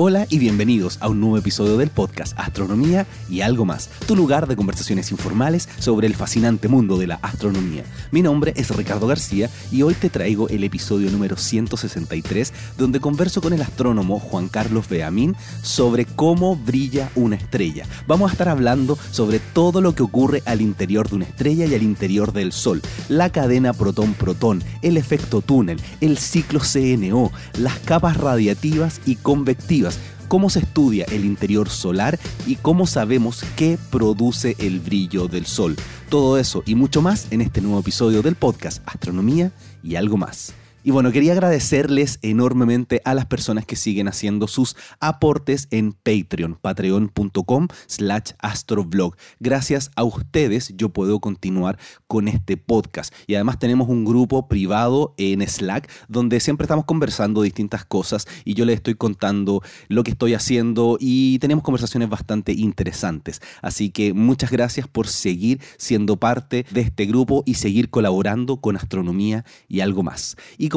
Hola y bienvenidos a un nuevo episodio del podcast Astronomía y algo más, tu lugar de conversaciones informales sobre el fascinante mundo de la astronomía. Mi nombre es Ricardo García y hoy te traigo el episodio número 163 donde converso con el astrónomo Juan Carlos Beamín sobre cómo brilla una estrella. Vamos a estar hablando sobre todo lo que ocurre al interior de una estrella y al interior del Sol, la cadena protón-protón, el efecto túnel, el ciclo CNO, las capas radiativas y convectivas cómo se estudia el interior solar y cómo sabemos qué produce el brillo del Sol. Todo eso y mucho más en este nuevo episodio del podcast Astronomía y algo más. Y bueno, quería agradecerles enormemente a las personas que siguen haciendo sus aportes en Patreon, patreon.com slash astroblog. Gracias a ustedes yo puedo continuar con este podcast. Y además tenemos un grupo privado en Slack donde siempre estamos conversando distintas cosas y yo les estoy contando lo que estoy haciendo y tenemos conversaciones bastante interesantes. Así que muchas gracias por seguir siendo parte de este grupo y seguir colaborando con astronomía y algo más.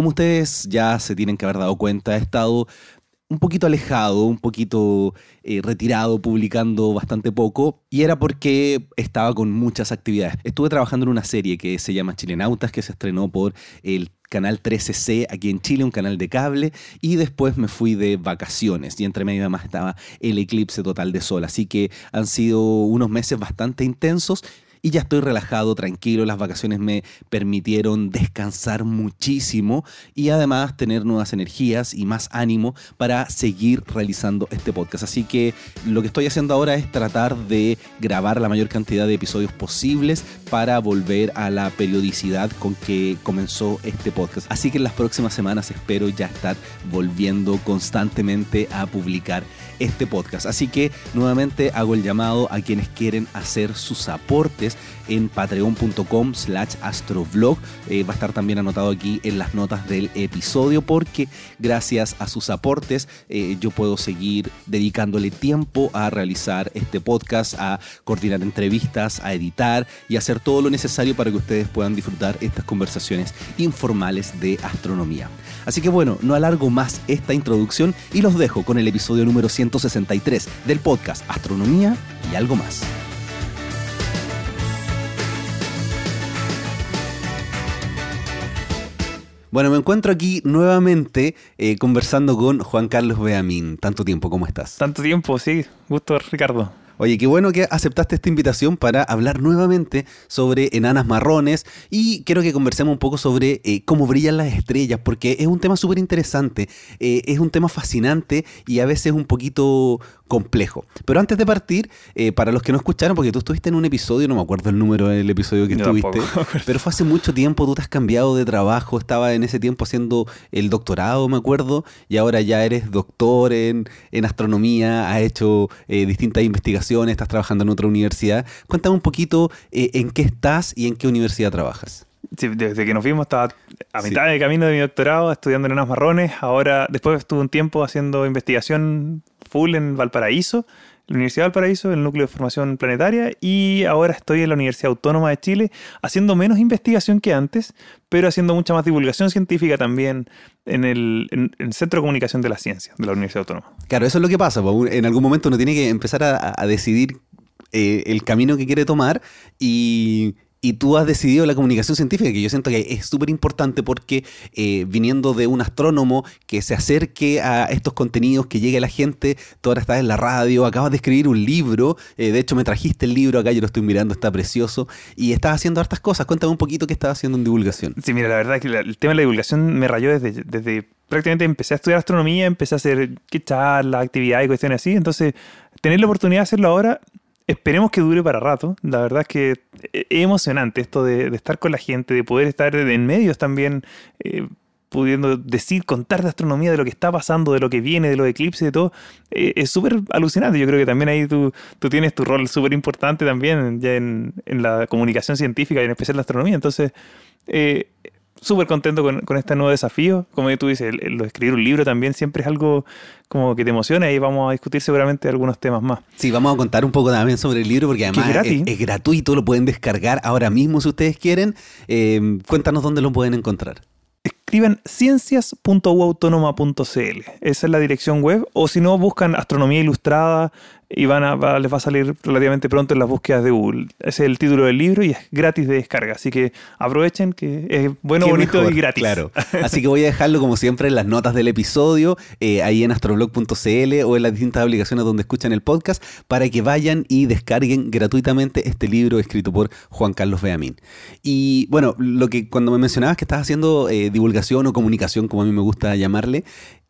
Ustedes ya se tienen que haber dado cuenta, he estado un poquito alejado, un poquito eh, retirado, publicando bastante poco, y era porque estaba con muchas actividades. Estuve trabajando en una serie que se llama Chilenautas, que se estrenó por el canal 13C aquí en Chile, un canal de cable, y después me fui de vacaciones y entre medio además estaba el eclipse total de sol, así que han sido unos meses bastante intensos y ya estoy relajado, tranquilo. Las vacaciones me permitieron descansar muchísimo y además tener nuevas energías y más ánimo para seguir realizando este podcast. Así que lo que estoy haciendo ahora es tratar de grabar la mayor cantidad de episodios posibles para volver a la periodicidad con que comenzó este podcast. Así que en las próximas semanas espero ya estar volviendo constantemente a publicar este podcast. Así que nuevamente hago el llamado a quienes quieren hacer sus aportes en patreon.com slash astrovlog. Eh, va a estar también anotado aquí en las notas del episodio porque gracias a sus aportes eh, yo puedo seguir dedicándole tiempo a realizar este podcast, a coordinar entrevistas, a editar y hacer todo lo necesario para que ustedes puedan disfrutar estas conversaciones informales de astronomía. Así que bueno, no alargo más esta introducción y los dejo con el episodio número 163 del podcast Astronomía y algo más. Bueno, me encuentro aquí nuevamente eh, conversando con Juan Carlos Beamín. Tanto tiempo, ¿cómo estás? Tanto tiempo, sí. Gusto, Ricardo. Oye, qué bueno que aceptaste esta invitación para hablar nuevamente sobre enanas marrones y quiero que conversemos un poco sobre eh, cómo brillan las estrellas, porque es un tema súper interesante, eh, es un tema fascinante y a veces un poquito complejo. Pero antes de partir, eh, para los que no escucharon, porque tú estuviste en un episodio, no me acuerdo el número del episodio que estuviste, pero fue hace mucho tiempo, tú te has cambiado de trabajo, estaba en ese tiempo haciendo el doctorado, me acuerdo, y ahora ya eres doctor en, en astronomía, has hecho distintas investigaciones estás trabajando en otra universidad. Cuéntame un poquito eh, en qué estás y en qué universidad trabajas. desde que nos vimos estaba a mitad de camino de mi doctorado estudiando en unas marrones. Ahora, después estuve un tiempo haciendo investigación full en Valparaíso Universidad de Valparaíso, el núcleo de formación planetaria, y ahora estoy en la Universidad Autónoma de Chile haciendo menos investigación que antes, pero haciendo mucha más divulgación científica también en el, Centro de Comunicación de la Ciencia de la Universidad Autónoma. Claro, eso es lo que pasa. En algún momento uno tiene que empezar a, decidir eh, el camino que quiere tomar y y tú has decidido la comunicación científica, que yo siento que es súper importante porque eh, viniendo de un astrónomo que se acerque a estos contenidos, que llegue a la gente, tú ahora estás en la radio, acabas de escribir un libro, eh, de hecho me trajiste el libro acá, yo lo estoy mirando, está precioso, y estás haciendo hartas cosas. Cuéntame un poquito qué estás haciendo en divulgación. Sí, mira, la verdad es que el tema de la divulgación me rayó desde, desde prácticamente empecé a estudiar astronomía, empecé a hacer charlas, actividades y cuestiones así, entonces tener la oportunidad de hacerlo ahora Esperemos que dure para rato. La verdad es que es emocionante esto de, estar con la gente, de poder estar en medios también, eh, pudiendo decir, contar de astronomía, de lo que está pasando, de lo que viene, de los eclipses, de todo. Eh, es súper alucinante. Yo creo que también ahí tú, tú tienes tu rol súper importante también ya en, en, la comunicación científica y en especial la astronomía. Entonces, eh, súper contento con, con, este nuevo desafío. Como tú dices, el, lo de escribir un libro también siempre es algo como que te emociona y vamos a discutir seguramente algunos temas más. Sí, vamos a contar un poco también sobre el libro porque además es, gratuito, lo pueden descargar ahora mismo si ustedes quieren. Eh, cuéntanos dónde lo pueden encontrar. escriban ciencias.uautónoma.cl. Esa es la dirección web. O si no, buscan Astronomía Ilustrada y van a, les va a salir relativamente pronto en las búsquedas de Google. Ese es el título del libro y es gratis de descarga. Así que aprovechen que es bueno, bonito y gratis. Claro. Así que voy a dejarlo como siempre en las notas del episodio, eh, ahí en astroblog.cl o en las distintas aplicaciones donde escuchan el podcast, para que vayan y descarguen gratuitamente este libro escrito por Juan Carlos Beamín. Y bueno, lo que cuando me mencionabas que estás haciendo eh, divulgación o comunicación, como a mí me gusta llamarle,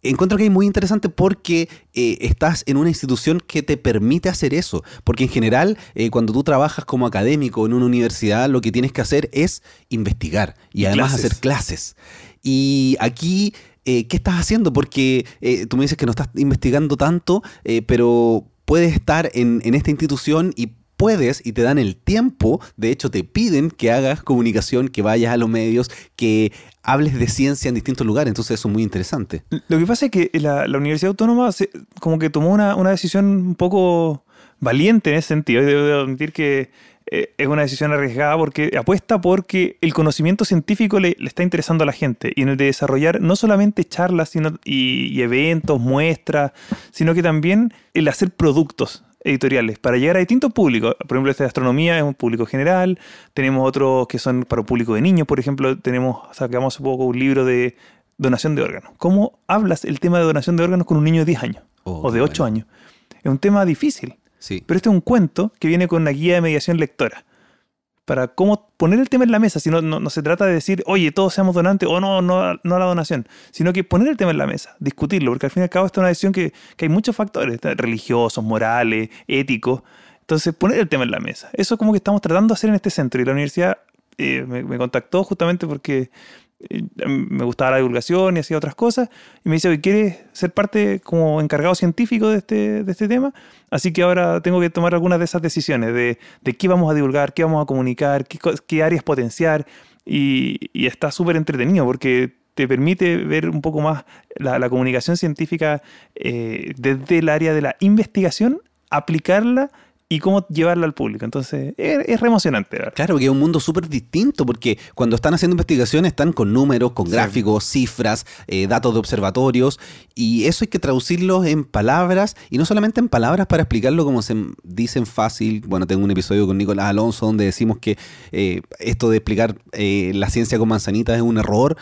encuentro que es muy interesante porque eh, estás en una institución que te permite hacer eso. Porque en general, eh, cuando tú trabajas como académico en una universidad, lo que tienes que hacer es investigar y, además hacer clases. Y aquí, eh, ¿qué estás haciendo? Porque tú me dices que no estás investigando tanto, pero puedes estar en, en esta institución y puedes y te dan el tiempo, de hecho te piden que hagas comunicación, que vayas a los medios, que hables de ciencia en distintos lugares, entonces eso es muy interesante. Lo que pasa es que la, Universidad Autónoma como que tomó una, decisión un poco valiente en ese sentido, y debo admitir que eh, es una decisión arriesgada porque apuesta porque el conocimiento científico le, está interesando a la gente. Y en el de desarrollar no solamente charlas sino, y eventos, muestras, sino que también el hacer productos editoriales para llegar a distintos públicos. Por ejemplo, este de astronomía es un público general, tenemos otros que son para un público de niños, por ejemplo, tenemos, sacamos hace poco un libro de donación de órganos. ¿Cómo hablas el tema de donación de órganos con un niño de 10 años oh, o de 8 años? Es un tema difícil. Sí. Pero este es un cuento que viene con una guía de mediación lectora para cómo poner el tema en la mesa. Si no, se trata de decir, oye, todos seamos donantes o no, no, no a la donación, sino que poner el tema en la mesa, discutirlo, porque al fin y al cabo esta es una decisión que, que hay muchos factores, religiosos, morales, éticos. Entonces, poner el tema en la mesa. Eso es como que estamos tratando de hacer en este centro. Y la universidad eh, me, contactó justamente porque me gustaba la divulgación y hacía otras cosas, y me dice, ¿quieres ser parte como encargado científico de este, de este tema? Así que ahora tengo que tomar algunas de esas decisiones de, de qué vamos a divulgar, qué vamos a comunicar, qué, áreas potenciar, y, está súper entretenido porque te permite ver un poco más la, la comunicación científica eh, desde el área de la investigación, aplicarla y cómo llevarla al público. Entonces, es, re emocionante. Claro, que es un mundo súper distinto, porque cuando están haciendo investigaciones están con números, con gráficos, cifras, eh, datos de observatorios, y eso hay que traducirlo en palabras, y no solamente en palabras para explicarlo como se dicen fácil. Bueno, tengo un episodio con Nicolás Alonso donde decimos que eh, esto de explicar eh, la ciencia con manzanitas es un error,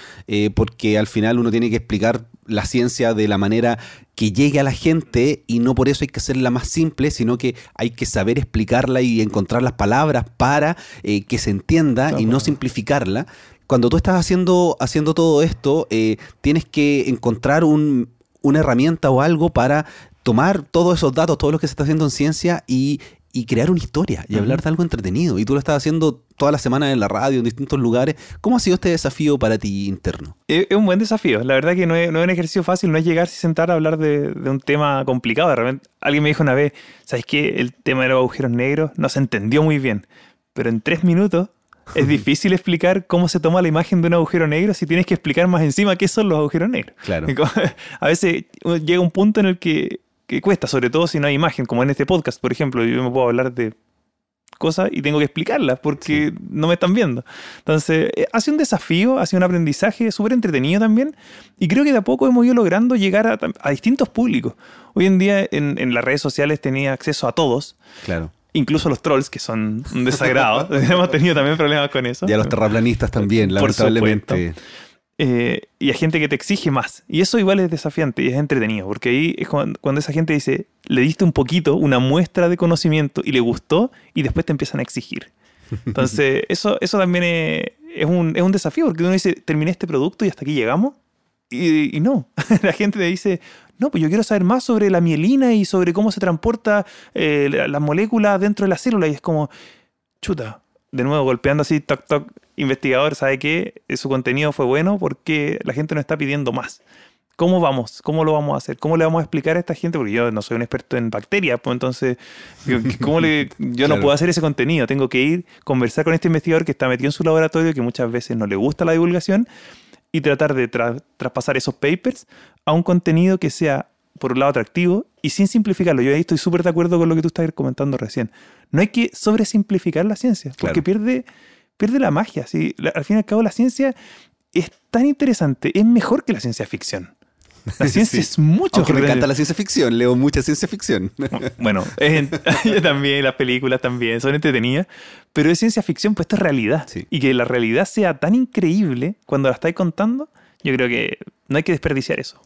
porque al final uno tiene que explicar la ciencia de la manera que llegue a la gente y no por eso hay que hacerla más simple, sino que hay que saber explicarla y encontrar las palabras para eh, que se entienda y no simplificarla. Cuando tú estás haciendo, haciendo todo esto, eh, tienes que encontrar un, una herramienta o algo para tomar todos esos datos, todo lo que se está haciendo en ciencia y y crear una historia y hablar de algo entretenido. Y tú lo estás haciendo toda la semana en la radio, en distintos lugares. ¿Cómo ha sido este desafío para ti interno? Es un buen desafío. La verdad que no es, no es un ejercicio fácil, no es llegarse y sentar a hablar de, un tema complicado. De repente, alguien me dijo una vez, ¿sabes qué? El tema de los agujeros negros no se entendió muy bien. Pero en tres minutos es difícil explicar cómo se toma la imagen de un agujero negro si tienes que explicar más encima qué son los agujeros negros. Claro. A veces llega un punto en el que que cuesta, sobre todo si no hay imagen, como en este podcast, por ejemplo, yo me puedo hablar de cosas y tengo que explicarlas porque no me están viendo. Entonces, eh, ha sido un desafío, ha sido un aprendizaje súper entretenido también y creo que de a poco hemos ido logrando llegar a, distintos públicos. Hoy en día en, las redes sociales tenía acceso a todos. Claro. Incluso los trolls, que son un desagrado. Hemos tenido también problemas con eso. Y a los terraplanistas también, lamentablemente. Eh, y a gente que te exige más. Y eso igual es desafiante y es entretenido, porque ahí es cuando, esa gente dice, le diste un poquito, una muestra de conocimiento y le gustó, y después te empiezan a exigir. Entonces, eso, eso también es, un, es un desafío, porque uno dice, terminé este producto y hasta aquí llegamos. Y, no, la gente te dice, no, pues yo quiero saber más sobre la mielina y sobre cómo se transporta eh, las la moléculas dentro de la célula. Y es como, chuta, de nuevo golpeando así, toc, toc, investigador, ¿sabe que Su contenido fue bueno porque la gente nos está pidiendo más. ¿Cómo vamos? ¿Cómo lo vamos a hacer? ¿Cómo le vamos a explicar a esta gente? Porque yo no soy un experto en bacterias, pues entonces, ¿cómo le, yo no puedo hacer ese contenido. Tengo que ir, conversar con este investigador que está metido en su laboratorio, que muchas veces no le gusta la divulgación, y tratar de traspasar esos papers a un contenido que sea, por un lado, atractivo y sin simplificarlo. Yo ahí estoy súper de acuerdo con lo que tú estás comentando recién. No hay que sobresimplificar la ciencia, porque pierde pierde la magia. ¿sí? Al fin y al cabo, la ciencia es tan interesante, es mejor que la ciencia ficción. La ciencia Sí. es mucho Aunque me encanta la ciencia ficción, leo mucha ciencia ficción. Bueno, en- también, las películas también son entretenidas, pero es ciencia ficción, pues esto es realidad. Sí. Y que la realidad sea tan increíble cuando la estáis contando, yo creo que no hay que desperdiciar eso,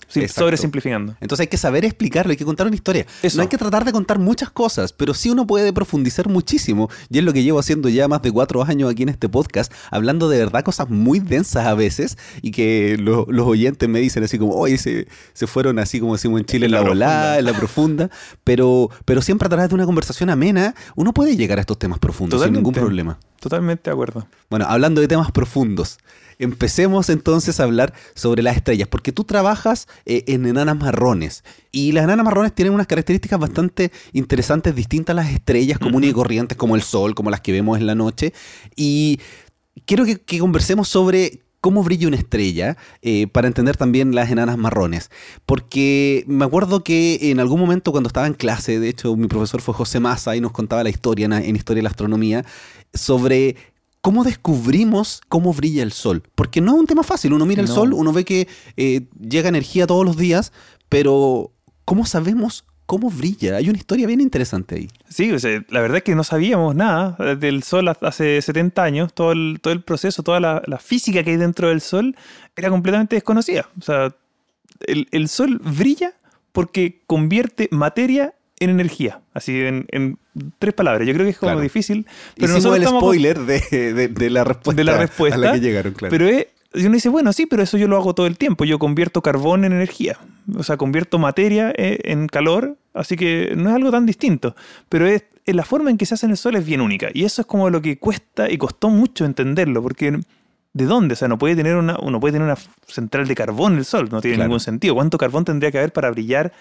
sobresimplificando. Entonces hay que saber explicarlo, hay que contar una historia. Eso. No hay que tratar de contar muchas cosas, pero sí uno puede profundizar muchísimo. Y es lo que llevo haciendo ya más de cuatro años aquí en este podcast, hablando de verdad cosas muy densas a veces y que lo- los oyentes me dicen así como, oye, se, se fueron así como decimos en Chile, en la, la volada, en la profunda. Pero, pero siempre a través de una conversación amena, uno puede llegar a estos temas profundos sin ningún problema. Totalmente de acuerdo. Bueno, hablando de temas profundos, empecemos entonces a hablar sobre las estrellas, porque tú trabajas eh, en enanas marrones y las enanas marrones tienen unas características bastante interesantes, distintas a las estrellas comunes y corrientes como el Sol, como las que vemos en la noche. Y quiero que, que conversemos sobre cómo brilla una estrella eh, para entender también las enanas marrones. Porque me acuerdo que en algún momento cuando estaba en clase, de hecho mi profesor fue José Massa y nos contaba la historia en, en Historia de la Astronomía sobre cómo descubrimos cómo brilla el sol. Porque no es un tema fácil, uno mira el No. sol, uno ve que eh, llega energía todos los días, pero ¿cómo sabemos cómo brilla? Hay una historia bien interesante ahí. Sí, o sea, la verdad es que no sabíamos nada del Sol hace 70 años. Todo el, todo el proceso, toda la, la física que hay dentro del Sol era completamente desconocida. O sea, el, el Sol brilla porque convierte materia en energía. Así en, en tres palabras. Yo creo que es como Claro. difícil. Pero Hicimos el spoiler de, de- de la respuesta de la respuesta. a la que llegaron, claro. Pero es, y uno dice, bueno, sí, pero eso yo lo hago todo el tiempo. Yo convierto carbón en energía. O sea, convierto materia eh, en calor. Así que no es algo tan distinto. Pero es, es la forma en que se hace en el sol es bien única. Y eso es como lo que cuesta y costó mucho entenderlo. Porque ¿de dónde? O sea, no puede tener una, uno puede tener una central de carbón el sol. No tiene Claro. ningún sentido. ¿Cuánto carbón tendría que haber para brillar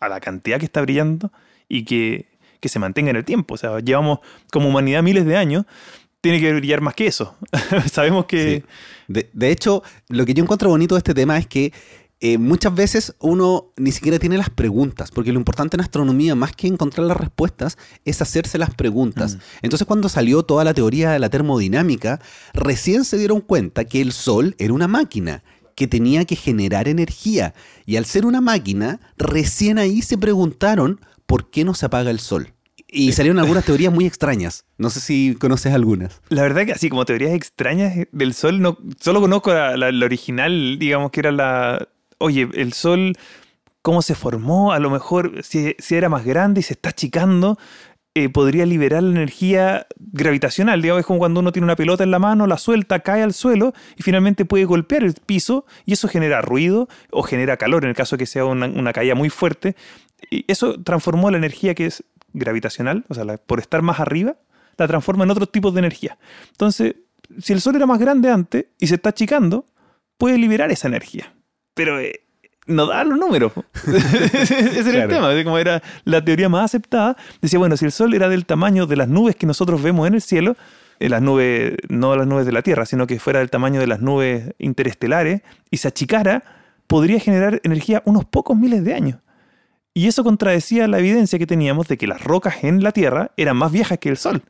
a la cantidad que está brillando y que, que se mantenga en el tiempo? O sea, llevamos como humanidad miles de años. Tiene que brillar más que eso. Sabemos que... Sí. De, de hecho, lo que yo encuentro bonito de este tema es que eh, muchas veces uno ni siquiera tiene las preguntas, porque lo importante en astronomía, más que encontrar las respuestas, es hacerse las preguntas. Entonces, cuando salió toda la teoría de la termodinámica, recién se dieron cuenta que el Sol era una máquina que tenía que generar energía. Y al ser una máquina, recién ahí se preguntaron por qué no se apaga el Sol. Y salieron algunas teorías muy extrañas. No sé si conoces algunas. La verdad que así como teorías extrañas del Sol, no, solo conozco la, la- la original, digamos que era la... Oye, el Sol, ¿cómo se formó? A lo mejor si, si era más grande y se está achicando, eh, podría liberar la energía gravitacional. Digamos, es como cuando uno tiene una pelota en la mano, la suelta, cae al suelo y finalmente puede golpear el piso y eso genera ruido o genera calor en el caso de que sea una, una caída muy fuerte. Y eso transformó la energía que es gravitacional, o sea, la- por estar más arriba, la transforma en otros tipos de energía. Entonces, si el Sol era más grande antes y se está achicando, puede liberar esa energía. Pero eh, no da los números. Ese era el tema. Como era la teoría más aceptada, decía, bueno, si el Sol era del tamaño de las nubes que nosotros vemos en el cielo, eh, las nubes, no las nubes de la Tierra, sino que fuera del tamaño de las nubes interestelares, y se achicara, podría generar energía unos pocos miles de años. Y eso contradecía la evidencia que teníamos de que las rocas en la Tierra eran más viejas que el Sol.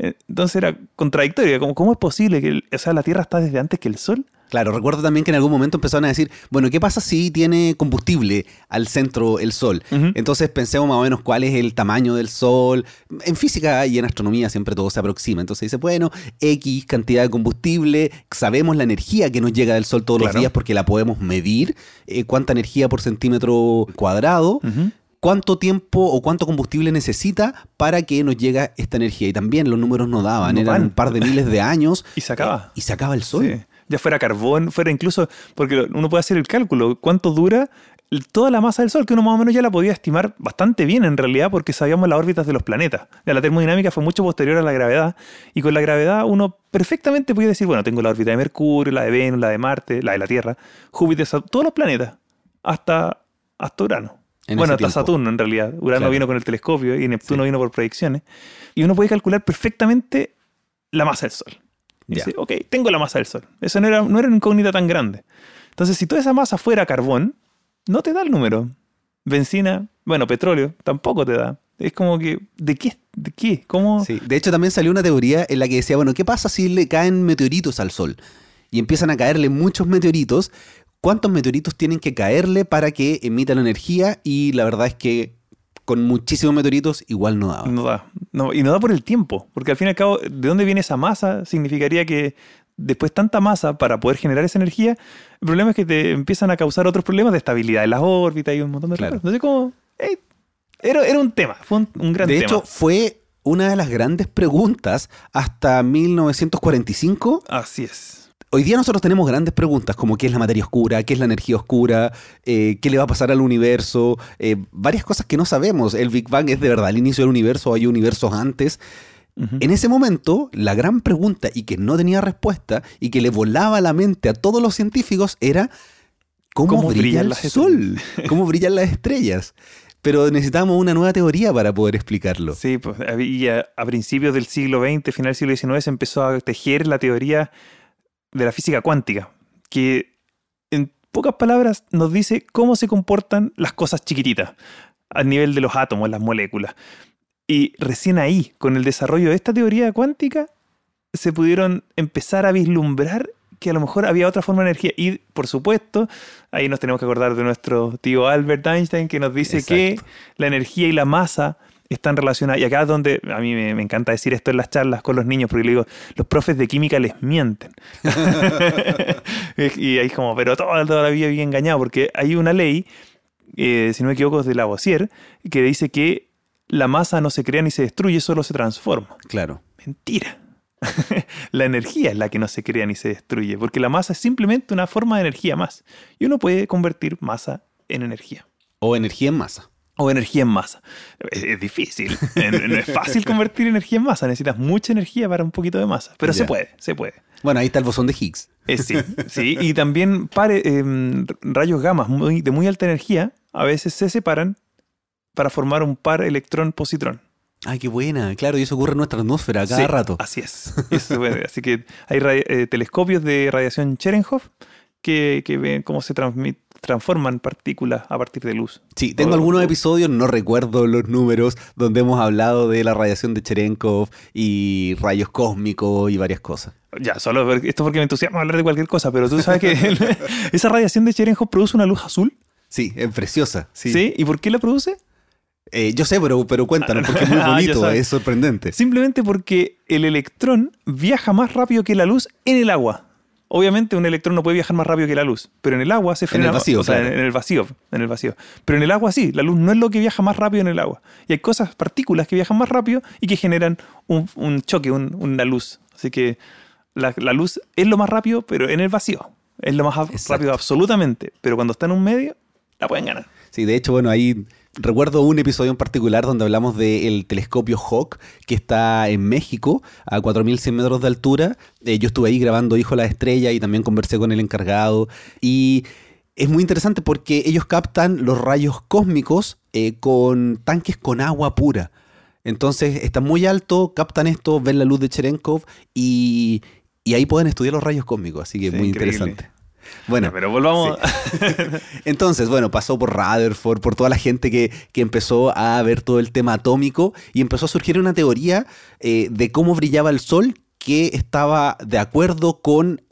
Eh, Entonces era contradictorio. Como, ¿Cómo es posible que el- o sea, la Tierra está desde antes que el Sol? Claro, recuerdo también que en algún momento empezaron a decir, bueno, ¿qué pasa si tiene combustible al centro el Sol? Entonces pensemos más o menos cuál es el tamaño del Sol. En física y en astronomía siempre todo se aproxima. Entonces dice, bueno, X cantidad de combustible, sabemos la energía que nos llega del Sol todos los días porque la podemos medir, eh, cuánta energía por centímetro cuadrado. ¿Cuánto tiempo o cuánto combustible necesita para que nos llegue esta energía? Y también los números no daban, No eran van. un par de miles de años. Y se acaba. Y se acaba el Sol. Sí. Ya fuera carbón, fuera incluso, porque uno puede hacer el cálculo, cuánto dura toda la masa del Sol, que uno más o menos ya la podía estimar bastante bien en realidad, porque sabíamos las órbitas de los planetas. La termodinámica fue mucho posterior a la gravedad, y con la gravedad uno perfectamente podía decir, bueno, tengo la órbita de Mercurio, la de Venus, la de Marte, la de la Tierra, Júpiter, todos los planetas, hasta, hasta Urano. En bueno, hasta tiempo. Saturno en realidad. Urano Claro. vino con el telescopio y Neptuno Sí. vino por proyecciones. Y uno puede calcular perfectamente la masa del Sol. Dice, ok, tengo la masa del Sol. Eso no era, no era una incógnita tan grande. Entonces, si toda esa masa fuera carbón, no te da el número. Benzina, bueno, petróleo, tampoco te da. Es como que, ¿de qué? ¿De qué? ¿Cómo? Sí, de hecho también salió una teoría en la que decía, bueno, ¿qué pasa si le caen meteoritos al Sol? y empiezan a caerle muchos meteoritos, ¿cuántos meteoritos tienen que caerle para que emita la energía? Y la verdad es que con muchísimos meteoritos igual no daba. No da. No, y no da por el tiempo, porque al fin y al cabo, ¿de dónde viene esa masa? Significaría que después tanta masa para poder generar esa energía, el problema es que te empiezan a causar otros problemas de estabilidad de las órbitas y un montón de Claro. cosas. Entonces, como, hey, era, era un tema, fue un, un gran De tema. hecho, fue una de las grandes preguntas hasta 1945. Así es. Hoy día nosotros tenemos grandes preguntas como qué es la materia oscura, qué es la energía oscura, eh, qué le va a pasar al universo, eh, varias cosas que no sabemos. ¿El Big Bang es de verdad el inicio del universo hay universos antes? En ese momento, la gran pregunta y que no tenía respuesta y que le volaba la mente a todos los científicos era ¿cómo, ¿Cómo brilla brillan el las sol? ¿Cómo brillan las estrellas? Pero necesitamos una nueva teoría para poder explicarlo. Sí, pues había, a principios del siglo XX, final del siglo XIX, se empezó a tejer la teoría de la física cuántica, que en pocas palabras nos dice cómo se comportan las cosas chiquititas a nivel de los átomos, las moléculas. Y recién ahí, con el desarrollo de esta teoría cuántica, se pudieron empezar a vislumbrar que a lo mejor había otra forma de energía. Y, por supuesto, ahí nos tenemos que acordar de nuestro tío Albert Einstein, que nos dice que la energía y la masa están relacionadas. Y acá es donde a mí me, me encanta decir esto en las charlas con los niños, porque le digo, los profes de química les mienten. y ahí es como, pero toda, toda la vida bien engañado, porque hay una ley, eh, si no me equivoco, es de Lavoisier, que dice que la masa no se crea ni se destruye, solo se transforma. Claro. Mentira. la energía es la que no se crea ni se destruye, porque la masa es simplemente una forma de energía más. Y uno puede convertir masa en energía. O energía en masa. O energía en masa. Es, es difícil. No es fácil convertir energía en masa. Necesitas mucha energía para un poquito de masa. Pero se puede, se puede. Bueno, ahí está el bosón de Higgs. Eh, sí, sí. Y también pare- em, rayos gamma muy- de muy alta energía a veces se separan para formar un par electrón-positrón. Ay, qué buena. Claro, y eso ocurre en nuestra atmósfera cada Sí, rato. Así es. Eso. Así que hay eh, telescopios de radiación Cherenkov que, que ven cómo se transmit- transforman partículas a partir de luz. Sí, tengo O- algunos episodios, no recuerdo los números, donde hemos hablado de la radiación de Cherenkov y rayos cósmicos y varias cosas. Ya, solo esto porque me entusiasma hablar de cualquier cosa, pero tú sabes que el- esa radiación de Cherenkov produce una luz azul. Sí, es preciosa. Sí. Sí. ¿Y por qué la produce? Eh, yo sé, pero, pero cuéntanos, porque es muy Ah, bonito, es sorprendente. Simplemente porque el electrón viaja más rápido que la luz en el agua. Obviamente un electrón no puede viajar más rápido que la luz, pero en el agua se frena. el vacío, o sea, claro. en el vacío, en el vacío. Pero en el agua sí, la luz no es lo que viaja más rápido en el agua. Y hay cosas, partículas que viajan más rápido y que generan un, un choque, un- una luz. Así que la, la luz es lo más rápido, pero en el vacío. Es lo más Exacto. rápido absolutamente. Pero cuando está en un medio, la pueden ganar. Sí, de hecho, bueno, ahí recuerdo un episodio en particular donde hablamos del telescopio Hawk, que está en México, a 4.100 metros de altura. Eh, yo estuve ahí grabando Hijo de la Estrella y también conversé con el encargado. Y es muy interesante porque ellos captan los rayos cósmicos eh, con tanques con agua pura. Entonces, está muy alto, captan esto, ven la luz de Cherenkov y, y ahí pueden estudiar los rayos cósmicos. Así que Sí, muy increíble. interesante. Bueno, pero volvamos. entonces, bueno, pasó por Rutherford, por toda la gente que, que empezó a ver todo el tema atómico y empezó a surgir una teoría eh, de cómo brillaba el Sol que estaba de acuerdo con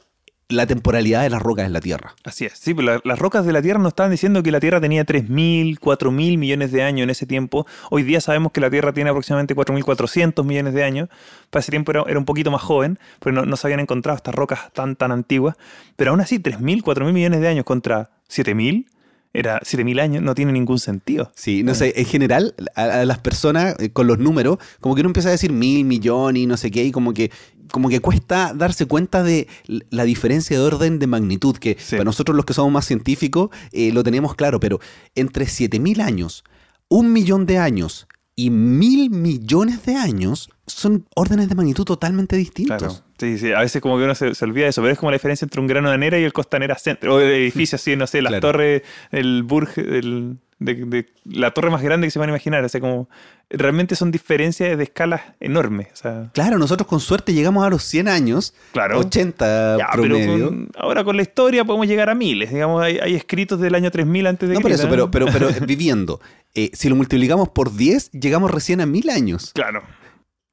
la temporalidad de las rocas en la Tierra. Así es, sí, pero la- las rocas de la Tierra nos estaban diciendo que la Tierra tenía 3.000, 4.000 millones de años en ese tiempo. Hoy día sabemos que la Tierra tiene aproximadamente 4.400 millones de años. Para ese tiempo era, era un poquito más joven, pero no, no se habían encontrado estas rocas tan, tan antiguas. Pero aún así, 3.000, 4.000 millones de años contra 7.000, era 7.000 años, no tiene ningún sentido. Sí, no sé, en general, a, a las personas eh, con los números, como que uno empieza a decir mil, millón y no sé qué, y como que, como que cuesta darse cuenta de la diferencia de orden de magnitud, que Sí. para nosotros los que somos más científicos eh, lo tenemos claro, pero entre 7000 años, un millón de años y mil millones de años son órdenes de magnitud totalmente distintos. Claro. Sí, sí, a veces como que uno se, se olvida de eso, pero es como la diferencia entre un grano de arena y el Costanera Center, o el edificio así, no sé, las Claro. torres, el Burj, el- de, de- la torre más grande que se van a imaginar, o sea, como realmente son diferencias de escalas enormes, o sea, Claro, nosotros con suerte llegamos a los 100 años, Claro. 80 ya, pero promedio. con- ahora con la historia podemos llegar a miles, digamos, hay, hay escritos del año 3000 antes de No por eso, pero, pero, pero eh, viviendo. Eh, si lo multiplicamos por 10, llegamos recién a mil años. Claro,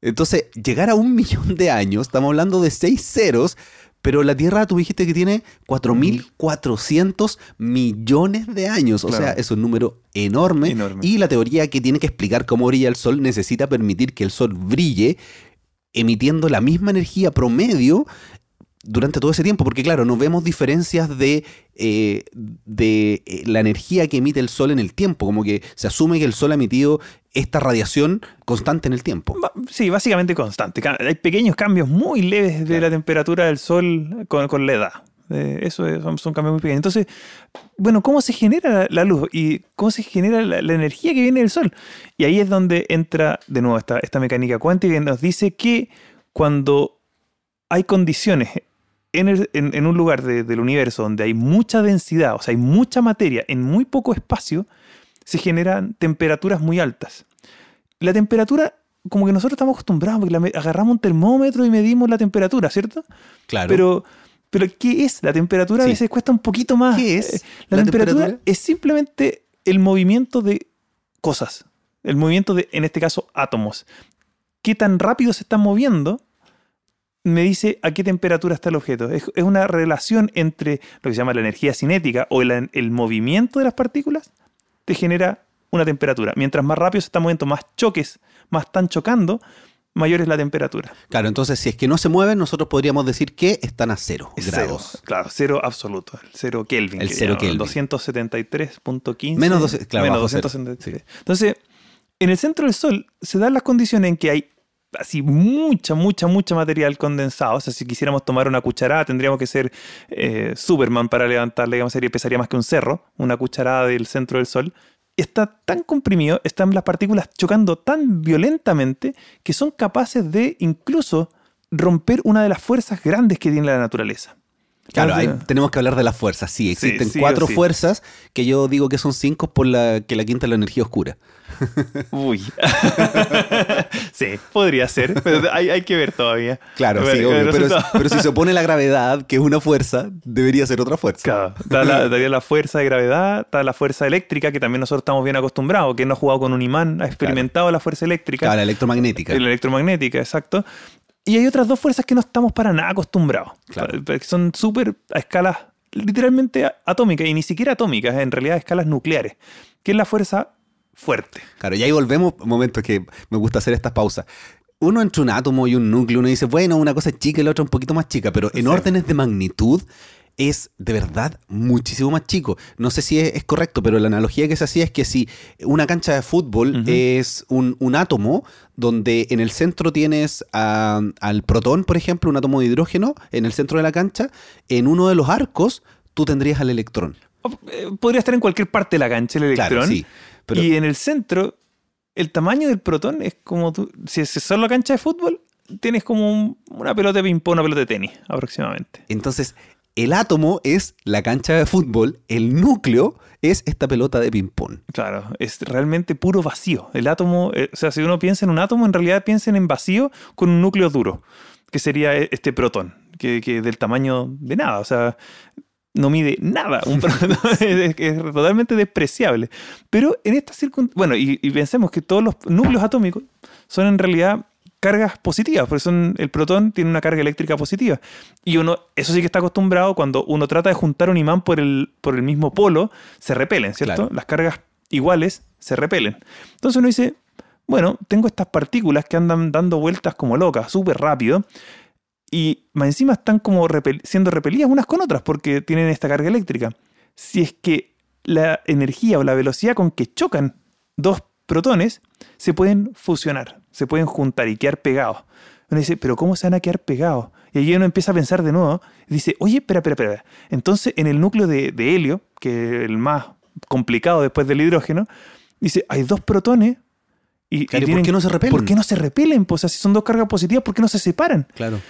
Entonces, llegar a un millón de años, estamos hablando de seis ceros, Pero la Tierra, tú dijiste que tiene 4.400 millones de años. O sea, es un número enorme. Enorme. Y la teoría que tiene que explicar cómo brilla el Sol necesita permitir que el Sol brille emitiendo la misma energía promedio durante todo ese tiempo, porque claro, no vemos diferencias de, eh, de eh, la energía que emite el Sol en el tiempo, como que se asume que el Sol ha emitido esta radiación constante en el tiempo. Sí, básicamente constante. Hay pequeños cambios muy leves de Claro. la temperatura del Sol con, con la edad. Eh, eso es- son, son cambios muy pequeños. Entonces, bueno, ¿cómo se genera la, la luz? ¿Y cómo se genera la, la energía que viene del Sol? Y ahí es donde entra de nuevo esta, esta mecánica cuántica que nos dice que cuando hay condiciones en, el- en- en un lugar de- del universo donde hay mucha densidad, o sea, hay mucha materia en muy poco espacio, se generan temperaturas muy altas. La temperatura, como que nosotros estamos acostumbrados, porque la agarramos un termómetro y medimos la temperatura, ¿cierto? Claro. Pero, pero ¿qué es? La temperatura Sí. a veces cuesta un poquito más. ¿Qué es Eh, La, la temperatura, temperatura? es simplemente el movimiento de cosas. El movimiento de, en este caso, átomos. ¿Qué tan rápido se están moviendo? Me dice a qué temperatura está el objeto. Es, es una relación entre lo que se llama la energía cinética o el, el movimiento de las partículas, te genera una temperatura. Mientras más rápido se están moviendo, más choques, más están chocando, mayor es la temperatura. Claro, entonces si es que no se mueven, nosotros podríamos decir que están a cero Es grados. Cero, claro, cero absoluto. El cero Kelvin. El cero Kelvin. 273.15. Menos doce- claro, menos bajo cero. 273. Entonces, en el centro del Sol se dan las condiciones en que hay así mucha, mucha, mucha material condensado. O sea, si quisiéramos tomar una cucharada, tendríamos que ser eh, Superman para levantarla, digamos, sería, pesaría más que un cerro, una cucharada del centro del Sol. Está tan comprimido, están las partículas chocando tan violentamente que son capaces de incluso romper una de las fuerzas grandes que tiene la naturaleza. Claro, ahí tenemos que hablar de las fuerzas. Sí, existen sí o cuatro sí. fuerzas que yo digo que son cinco por la que la quinta es la energía oscura. Uy. sí, podría ser, pero hay, hay que ver todavía. Claro, ver, sí, obvio. Pero, pero si se opone la gravedad, que es una fuerza, debería ser otra fuerza. Claro, está la, estaría la fuerza de gravedad, está la fuerza eléctrica, que también nosotros estamos bien acostumbrados, que no ha jugado con un imán, ha experimentado la fuerza eléctrica, Claro, la electromagnética. la electromagnética, exacto. Y hay otras dos fuerzas que no estamos para nada acostumbrados, Claro. que son súper a escalas literalmente atómicas, y ni siquiera atómicas, en realidad a escalas nucleares, que es la fuerza fuerte. Claro, y ahí volvemos, momentos que me gusta hacer estas pausas. Uno entre un átomo y un núcleo, uno dice, bueno, una cosa es chica y la otra un poquito más chica, pero en Sí. órdenes de magnitud es de verdad muchísimo más chico. No sé si es, es correcto, pero la analogía que se hacía es que si una cancha de fútbol es un, un átomo donde en el centro tienes a- al protón, por ejemplo, un átomo de hidrógeno en el centro de la cancha, en uno de los arcos tú tendrías al electrón. Eh, Podría estar en cualquier parte de la cancha el electrón. Claro, sí. Pero, Y en el centro, el tamaño del protón es como tú. Si es solo la cancha de fútbol, tienes como un- una pelota de ping-pong, una pelota de tenis, aproximadamente. Entonces, el átomo es la cancha de fútbol, el núcleo es esta pelota de ping-pong. Claro, es realmente puro vacío. El átomo, eh, o sea, si uno piensa en un átomo, en realidad piensen en vacío con un núcleo duro, que sería e- este protón, que, que del tamaño de nada, o sea, no mide nada. Un protón es, es totalmente despreciable. Pero en estas circunstancias, bueno, y, y pensemos que todos los núcleos atómicos son en realidad cargas positivas, porque son, el protón tiene una carga eléctrica positiva. Y uno, eso sí que está acostumbrado, cuando uno trata de juntar un imán por el, por el mismo polo, se repelen, ¿cierto? Claro. Las cargas iguales se repelen. Entonces uno dice, bueno, tengo estas partículas que andan dando vueltas como locas, súper rápido, y más encima están como repel- siendo repelidas unas con otras porque tienen esta carga eléctrica. Si es que la energía o la velocidad con que chocan dos protones se pueden fusionar, se pueden juntar y quedar pegados. Uno dice, pero ¿cómo se van a quedar pegados? Y ahí uno empieza a pensar de nuevo y dice, oye, espera, espera, espera. Entonces, en el núcleo de, de helio, que es el más complicado después del hidrógeno, dice, hay dos protones y, Claro, ¿y por qué no se repelen? ¿Por qué no se repelen? Pues o sea, si son dos cargas positivas, ¿por qué no se separan? Claro.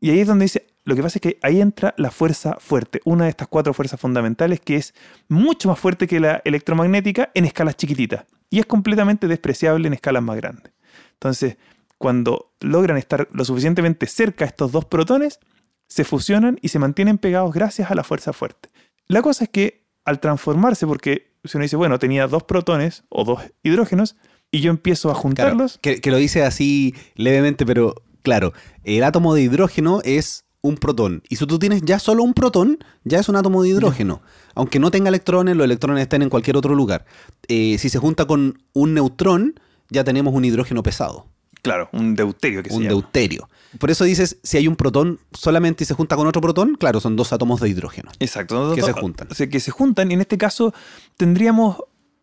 Y ahí es donde dice, lo que pasa es que ahí entra la fuerza fuerte, una de estas cuatro fuerzas fundamentales que es mucho más fuerte que la electromagnética en escalas chiquititas y es completamente despreciable en escalas más grandes. Entonces, cuando logran estar lo suficientemente cerca estos dos protones, se fusionan y se mantienen pegados gracias a la fuerza fuerte. La cosa es que al transformarse, porque si uno dice, bueno, tenía dos protones o dos hidrógenos y yo empiezo a Claro, juntarlos, que, que lo dice así levemente, pero claro, el átomo de hidrógeno es un protón. Y si tú tienes ya solo un protón, ya es un átomo de hidrógeno. Aunque no tenga electrones, los electrones estén en cualquier otro lugar. Eh, si se junta con un neutrón, ya tenemos un hidrógeno pesado. Claro, un deuterio que se un llama. deuterio. Por eso dices, si hay un protón solamente y se junta con otro protón, claro, son dos átomos de hidrógeno. Exacto. Que se juntan. O sea, que se juntan y en este caso tendríamos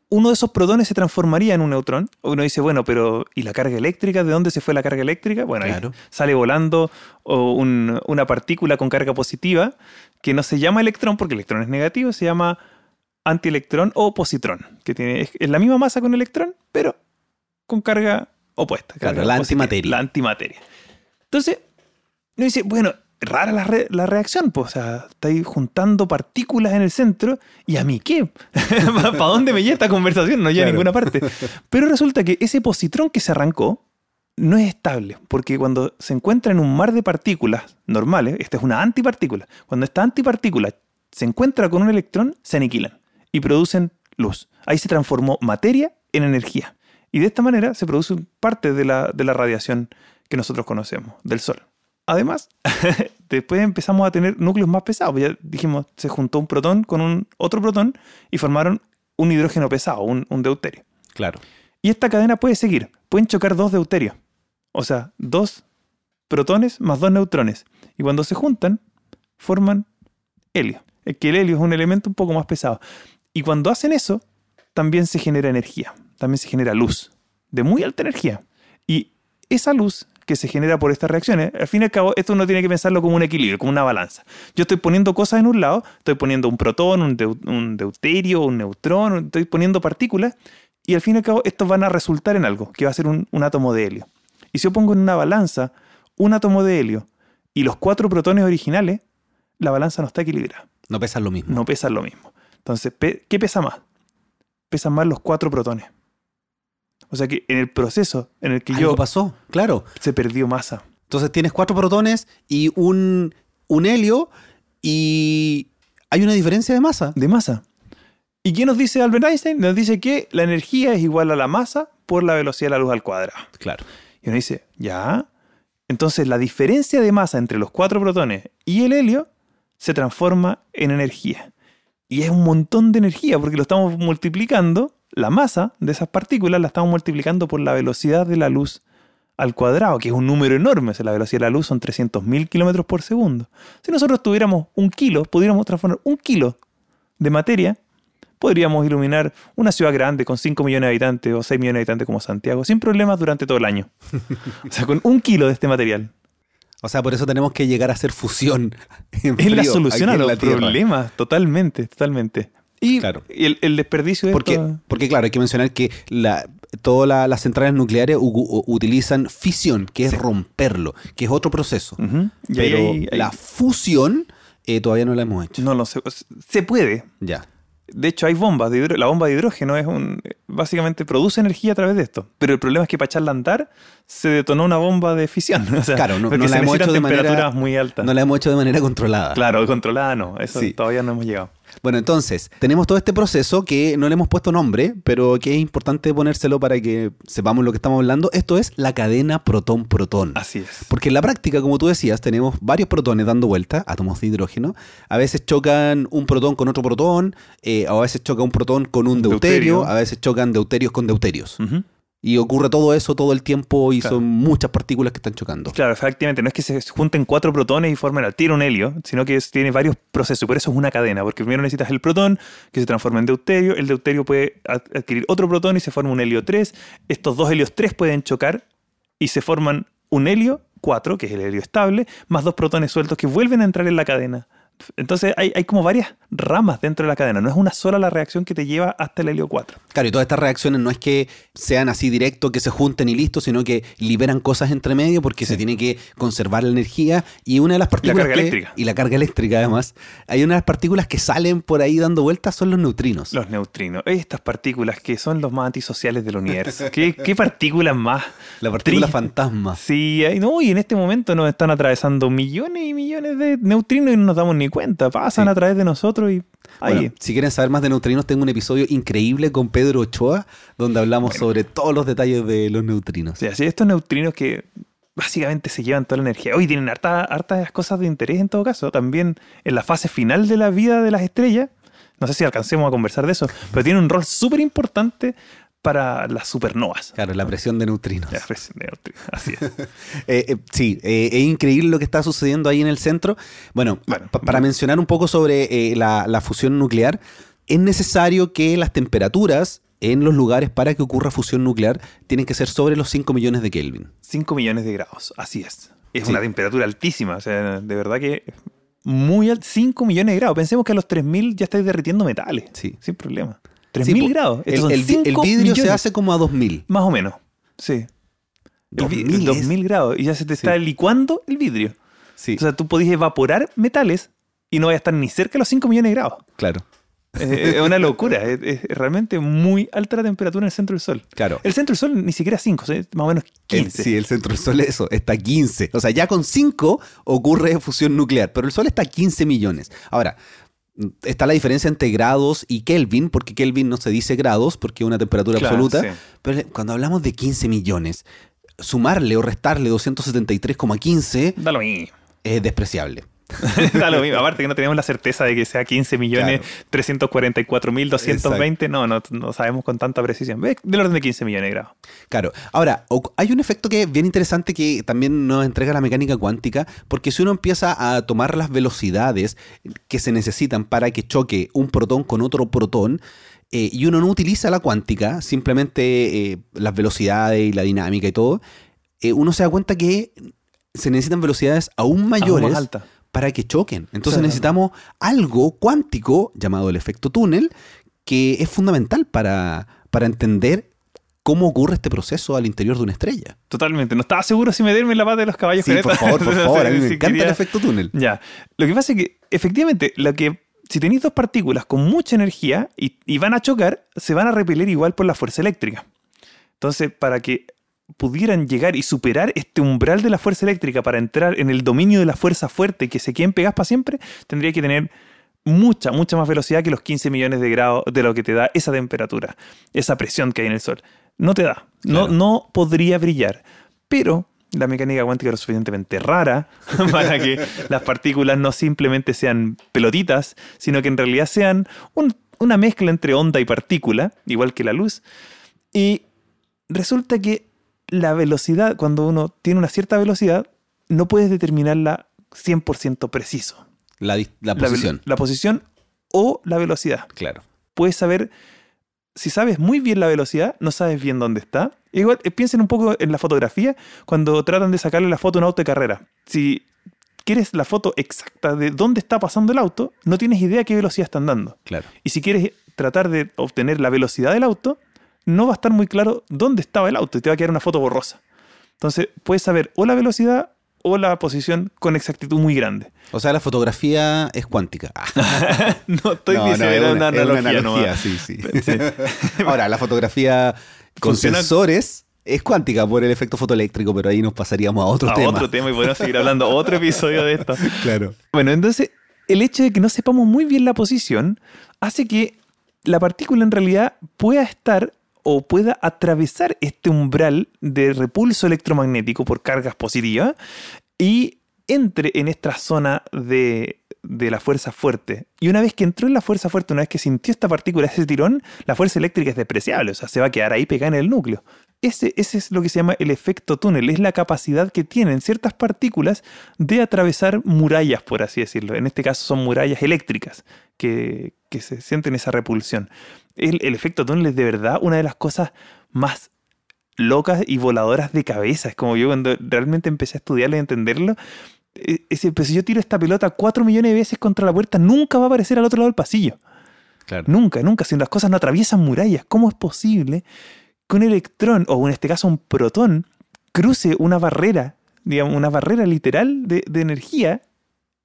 uno de esos protones se transformaría en un neutrón. Uno dice, bueno, pero ¿y la carga eléctrica? ¿De dónde se fue la carga eléctrica? Bueno, ahí sale volando un- una partícula con carga positiva que no se llama electrón porque el electrón es negativo, se llama antielectrón o positrón, que tiene, es, es la misma masa con electrón, pero con carga opuesta. Claro, carga la positiva, antimateria. La antimateria. Entonces, uno dice, bueno, rara la, re- la reacción, pues, o sea, estáis juntando partículas en el centro, ¿y a mí qué? ¿Para dónde me lleva esta conversación? No llega a ninguna parte. Pero resulta que ese positrón que se arrancó no es estable, porque cuando se encuentra en un mar de partículas normales, esta es una antipartícula, cuando esta antipartícula se encuentra con un electrón, se aniquilan y producen luz. Ahí se transformó materia en energía. Y de esta manera se produce parte de la, de la radiación que nosotros conocemos, del Sol. Además, después empezamos a tener núcleos más pesados. Ya dijimos, se juntó un protón con un otro protón y formaron un hidrógeno pesado, un, un deuterio. Claro. Y esta cadena puede seguir. Pueden chocar dos deuterios. O sea, dos protones más dos neutrones. Y cuando se juntan, forman helio. Es que el helio es un elemento un poco más pesado. Y cuando hacen eso, también se genera energía. También se genera luz. De muy alta energía. Y esa luz que se genera por estas reacciones, al fin y al cabo, esto uno tiene que pensarlo como un equilibrio, como una balanza. Yo estoy poniendo cosas en un lado, estoy poniendo un protón, un, deu- un deuterio, un neutrón, estoy poniendo partículas, y al fin y al cabo, estos van a resultar en algo, que va a ser un, un átomo de helio. Y si yo pongo en una balanza un átomo de helio y los cuatro protones originales, la balanza no está equilibrada, No pesan lo mismo. no pesan lo mismo. Entonces, ¿qué pesa más? Pesan más los cuatro protones. O sea que en el proceso en el que Algo yo pasó, claro. se perdió masa. Entonces tienes cuatro protones y un, un helio y hay una diferencia de masa. de masa. ¿Y qué nos dice Albert Einstein? Nos dice que la energía es igual a la masa por la velocidad de la luz al cuadrado. Claro. Y uno dice, ya. Entonces la diferencia de masa entre los cuatro protones y el helio se transforma en energía. Y es un montón de energía porque lo estamos multiplicando, la masa de esas partículas la estamos multiplicando por la velocidad de la luz al cuadrado, que es un número enorme. O sea, la velocidad de la luz son 300.000 kilómetros por segundo. Si nosotros tuviéramos un kilo, pudiéramos transformar un kilo de materia, podríamos iluminar una ciudad grande con 5 millones de habitantes o 6 millones de habitantes como Santiago, sin problemas durante todo el año. o sea, con un kilo de este material. O sea, por eso tenemos que llegar a hacer fusión. en Es la solución a los problemas, totalmente, totalmente. Y, Claro. y el, el desperdicio de Porque, esto- porque claro, hay que mencionar que la, todas la- las centrales nucleares u- u- utilizan fisión, que es Sí. romperlo, que es otro proceso. Ujú. Y ahí Pero la fusión eh, todavía no la hemos hecho. no lo sé. Se puede. Ya. De hecho, hay bombas. De hidro- la bomba de hidrógeno es un. Básicamente produce energía a través de esto. Pero el problema es que para echarla a andar se detonó una bomba de fisión. O sea, Claro, no- porque no se la hemos hecho de manera- muy altas. No la hemos hecho de manera controlada. Claro, controlada no. Eso Sí. todavía no hemos llegado. Bueno, entonces, tenemos todo este proceso que no le hemos puesto nombre, pero que es importante ponérselo para que sepamos lo que estamos hablando. Esto es la cadena protón-protón. Así es. Porque en la práctica, como tú decías, tenemos varios protones dando vuelta, átomos de hidrógeno. A veces chocan un protón con otro protón, eh, a veces choca un protón con un deuterio, Deuterio. a veces chocan deuterios con deuterios. Ujú. Y ocurre todo eso todo el tiempo y Claro. son muchas partículas que están chocando. Claro, efectivamente, no es que se junten cuatro protones y formen al tiro un helio, sino que es- tiene varios procesos, y por eso es una cadena, porque primero necesitas el protón, que se transforma en deuterio, el deuterio puede ad- adquirir otro protón y se forma un helio 3, estos dos helios 3 pueden chocar y se forman un helio 4, que es el helio estable, más dos protones sueltos que vuelven a entrar en la cadena. Entonces hay, hay como varias ramas dentro de la cadena, no es una sola la reacción que te lleva hasta el helio 4. Claro, y todas estas reacciones no es que sean así directo, que se junten y listo, sino que liberan cosas entre medio porque se tiene que conservar la energía. Y una de las partículas. carga que- eléctrica. Y la carga eléctrica, además. Hay una de las partículas que salen por ahí dando vueltas, son los neutrinos. Los neutrinos, estas partículas que son los más antisociales del universo. ¿Qué, qué partículas más? la partícula fantasma. Sí, no, y en este momento nos están atravesando millones y millones de neutrinos y no nos damos ni cuenta. Pasan Sí. a través de nosotros y ahí. Si quieren saber más de neutrinos, tengo un episodio increíble con Pedro Ochoa, donde hablamos sobre todos los detalles de los neutrinos. Estos neutrinos que básicamente se llevan toda la energía. Hoy tienen hartas hartas cosas de interés en todo caso. También en la fase final de la vida de las estrellas, no sé si alcancemos a conversar de eso, pero tiene un rol súper importante para las supernovas. Claro, la presión de neutrinos. La presión de neutrinos, así es. Eh, eh, sí, eh, es increíble lo que está sucediendo ahí en el centro. Bueno, Bueno, pa- para mencionar un poco sobre la, la fusión nuclear, es necesario que las temperaturas en los lugares para que ocurra fusión nuclear tienen que ser sobre los 5 millones de Kelvin. 5 millones de grados, así es. Es Sí. una temperatura altísima, o sea, de verdad que muy alta. 5 millones de grados. Pensemos que a los 3000 ya estáis derritiendo metales. Sí. Sin problema. Sí, 3000 po- grados. El, Estos el el 5 vidrio se millones. hace como a 2000. Más o menos. Sí. El vi- 2000 es- 2000 grados. Y ya se te Sí. está licuando el vidrio. Sí, O sea, tú podías evaporar metales y no vaya a estar ni cerca de los 5 millones de grados. claro. Es es una locura. Es, es realmente muy alta la temperatura en el centro del Sol. Claro. El centro del Sol ni siquiera 5, más o menos El- 15. sí, el centro del Sol eso, está a 15. O sea, ya con 5 ocurre fusión nuclear, pero el Sol está a 15 millones. Ahora, está la diferencia entre grados y Kelvin, porque Kelvin no se dice grados, porque es una temperatura Claro, absoluta. sí. Pero cuando hablamos de 15 millones, sumarle o restarle 273,15 Da lo mismo. es despreciable. da lo mismo. Aparte que no tenemos la certeza de que sea 15 millones 344 mil 220. No, no, no sabemos con tanta precisión. Del orden de 15 millones de grados. Claro. Ahora, hay un efecto que es bien interesante que también nos entrega la mecánica cuántica, porque si uno empieza a tomar las velocidades que se necesitan para que choque un protón con otro protón, eh, y uno no utiliza la cuántica, simplemente eh, las velocidades y la dinámica y todo, eh, uno se da cuenta que se necesitan velocidades aún Aún mayores más alta. Para que choquen. Entonces necesitamos algo cuántico llamado el efecto túnel que es fundamental para, para entender cómo ocurre este proceso al interior de una estrella. Totalmente. No estaba seguro si meterme en la pata de los caballos Sí, por favor, por favor. A mí me encanta quería- el efecto túnel. Ya. Lo que pasa es que, efectivamente, lo que, si tenéis dos partículas con mucha energía y, y van a chocar, se van a repeler igual por la fuerza eléctrica. Entonces, para que pudieran llegar y superar este umbral de la fuerza eléctrica para entrar en el dominio de la fuerza fuerte que se queden pegadas para siempre, tendría que tener mucha, mucha más velocidad que los 15 millones de grados de lo que te da esa temperatura, esa presión que hay en el Sol. No te da. No, no podría brillar. Pero la mecánica cuántica es lo suficientemente rara para que las partículas no simplemente sean pelotitas, sino que en realidad sean un- una mezcla entre onda y partícula, igual que la luz. Y resulta que la velocidad, cuando uno tiene una cierta velocidad, no puedes determinarla 100% preciso. La, posición. La, posición o la velocidad. claro. Puedes saber, si sabes muy bien la velocidad, no sabes bien dónde está. Igual, eh, piensen un poco en la fotografía cuando tratan de sacarle la foto a un auto de carrera. Si quieres la foto exacta de dónde está pasando el auto, no tienes idea qué velocidad están dando. Claro. Y si quieres tratar de obtener la velocidad del auto, no va a estar muy claro dónde estaba el auto y te va a quedar una foto borrosa. Entonces, puedes saber o la velocidad o la posición con exactitud muy grande. O sea, la fotografía es cuántica. Ah, no estoy no, no, diciendo es una, una, una analogía, nomás. sí, sí. Sí. Ahora, la fotografía con Funciona- sensores es cuántica por el efecto fotoeléctrico, pero ahí nos pasaríamos a otro a tema. otro tema y podemos seguir hablando otro episodio de esto. Claro. Bueno, entonces el hecho de que no sepamos muy bien la posición hace que la partícula en realidad pueda estar o pueda atravesar este umbral de repulso electromagnético por cargas positivas y entre en esta zona de, de la fuerza fuerte. Y una vez que entró en la fuerza fuerte, una vez que sintió esta partícula, ese tirón, la fuerza eléctrica es despreciable, o sea, se va a quedar ahí pegada en el núcleo. Ese, ese es lo que se llama el efecto túnel, es la capacidad que tienen ciertas partículas de atravesar murallas, por así decirlo. En este caso son murallas eléctricas que, que se sienten esa repulsión. El, el efecto túnel es de verdad una de las cosas más locas y voladoras de cabeza. Es como yo cuando realmente empecé a estudiarlo y a entenderlo. eh, ese, pues si yo tiro esta pelota cuatro millones de veces contra la puerta, nunca va a aparecer al otro lado del pasillo. Claro. Nunca, nunca. Si las cosas no atraviesan murallas, ¿cómo es posible que un electrón, o en este caso un protón, cruce una barrera, digamos, una barrera literal de, de energía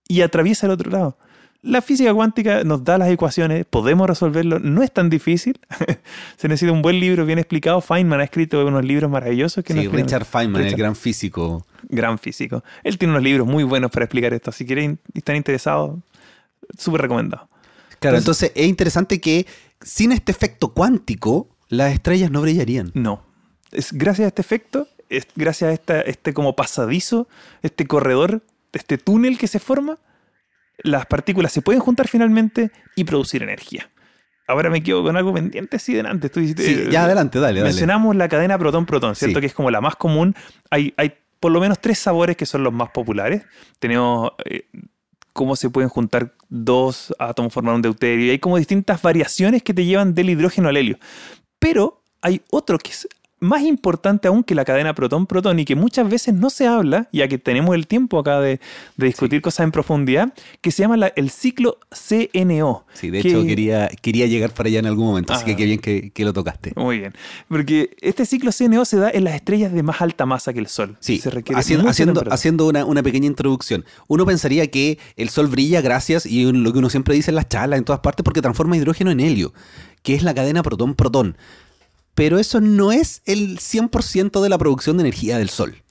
y atraviesa al otro lado? La física cuántica nos da las ecuaciones, podemos resolverlo, no es tan difícil. Se necesita un buen libro bien explicado. Feynman ha escrito unos libros maravillosos que Sí, nos Richard Feynman, el gran físico. gran físico. Él tiene unos libros muy buenos para explicar esto. Si quieren están interesados, súper recomendado. Claro, entonces es interesante que sin este efecto cuántico, las estrellas no brillarían. No. Es, gracias a este efecto es- gracias a esta, este como pasadizo, este corredor, este túnel que se forma, las partículas se pueden juntar finalmente y producir energía. Ahora me quedo con algo pendiente así delante. Sí, eh, ya adelante, dale, dale. Mencionamos la cadena protón-protón, ¿cierto? Sí. Que es como la más común. Hay, hay por lo menos tres sabores que son los más populares. Tenemos eh, cómo se pueden juntar dos átomos, formar un deuterio. Y hay como distintas variaciones que te llevan del hidrógeno al helio. Pero hay otro que es más importante aún que la cadena protón-protón y que muchas veces no se habla, ya que tenemos el tiempo acá de, de discutir cosas en profundidad, que se llama la- el ciclo CNO. Sí, de que- hecho quería, quería llegar para allá en algún momento, así Ah. que qué bien que, que lo tocaste. Muy bien. Porque este ciclo CNO se da en las estrellas de más alta masa que el Sol. Sí, se requiere haciendo, haciendo, una, una pequeña introducción. Uno pensaría que el Sol brilla gracias, y lo que uno siempre dice en las charlas en todas partes, porque transforma hidrógeno en helio, que es la cadena protón-protón. Pero eso no es el 100% de la producción de energía del Sol.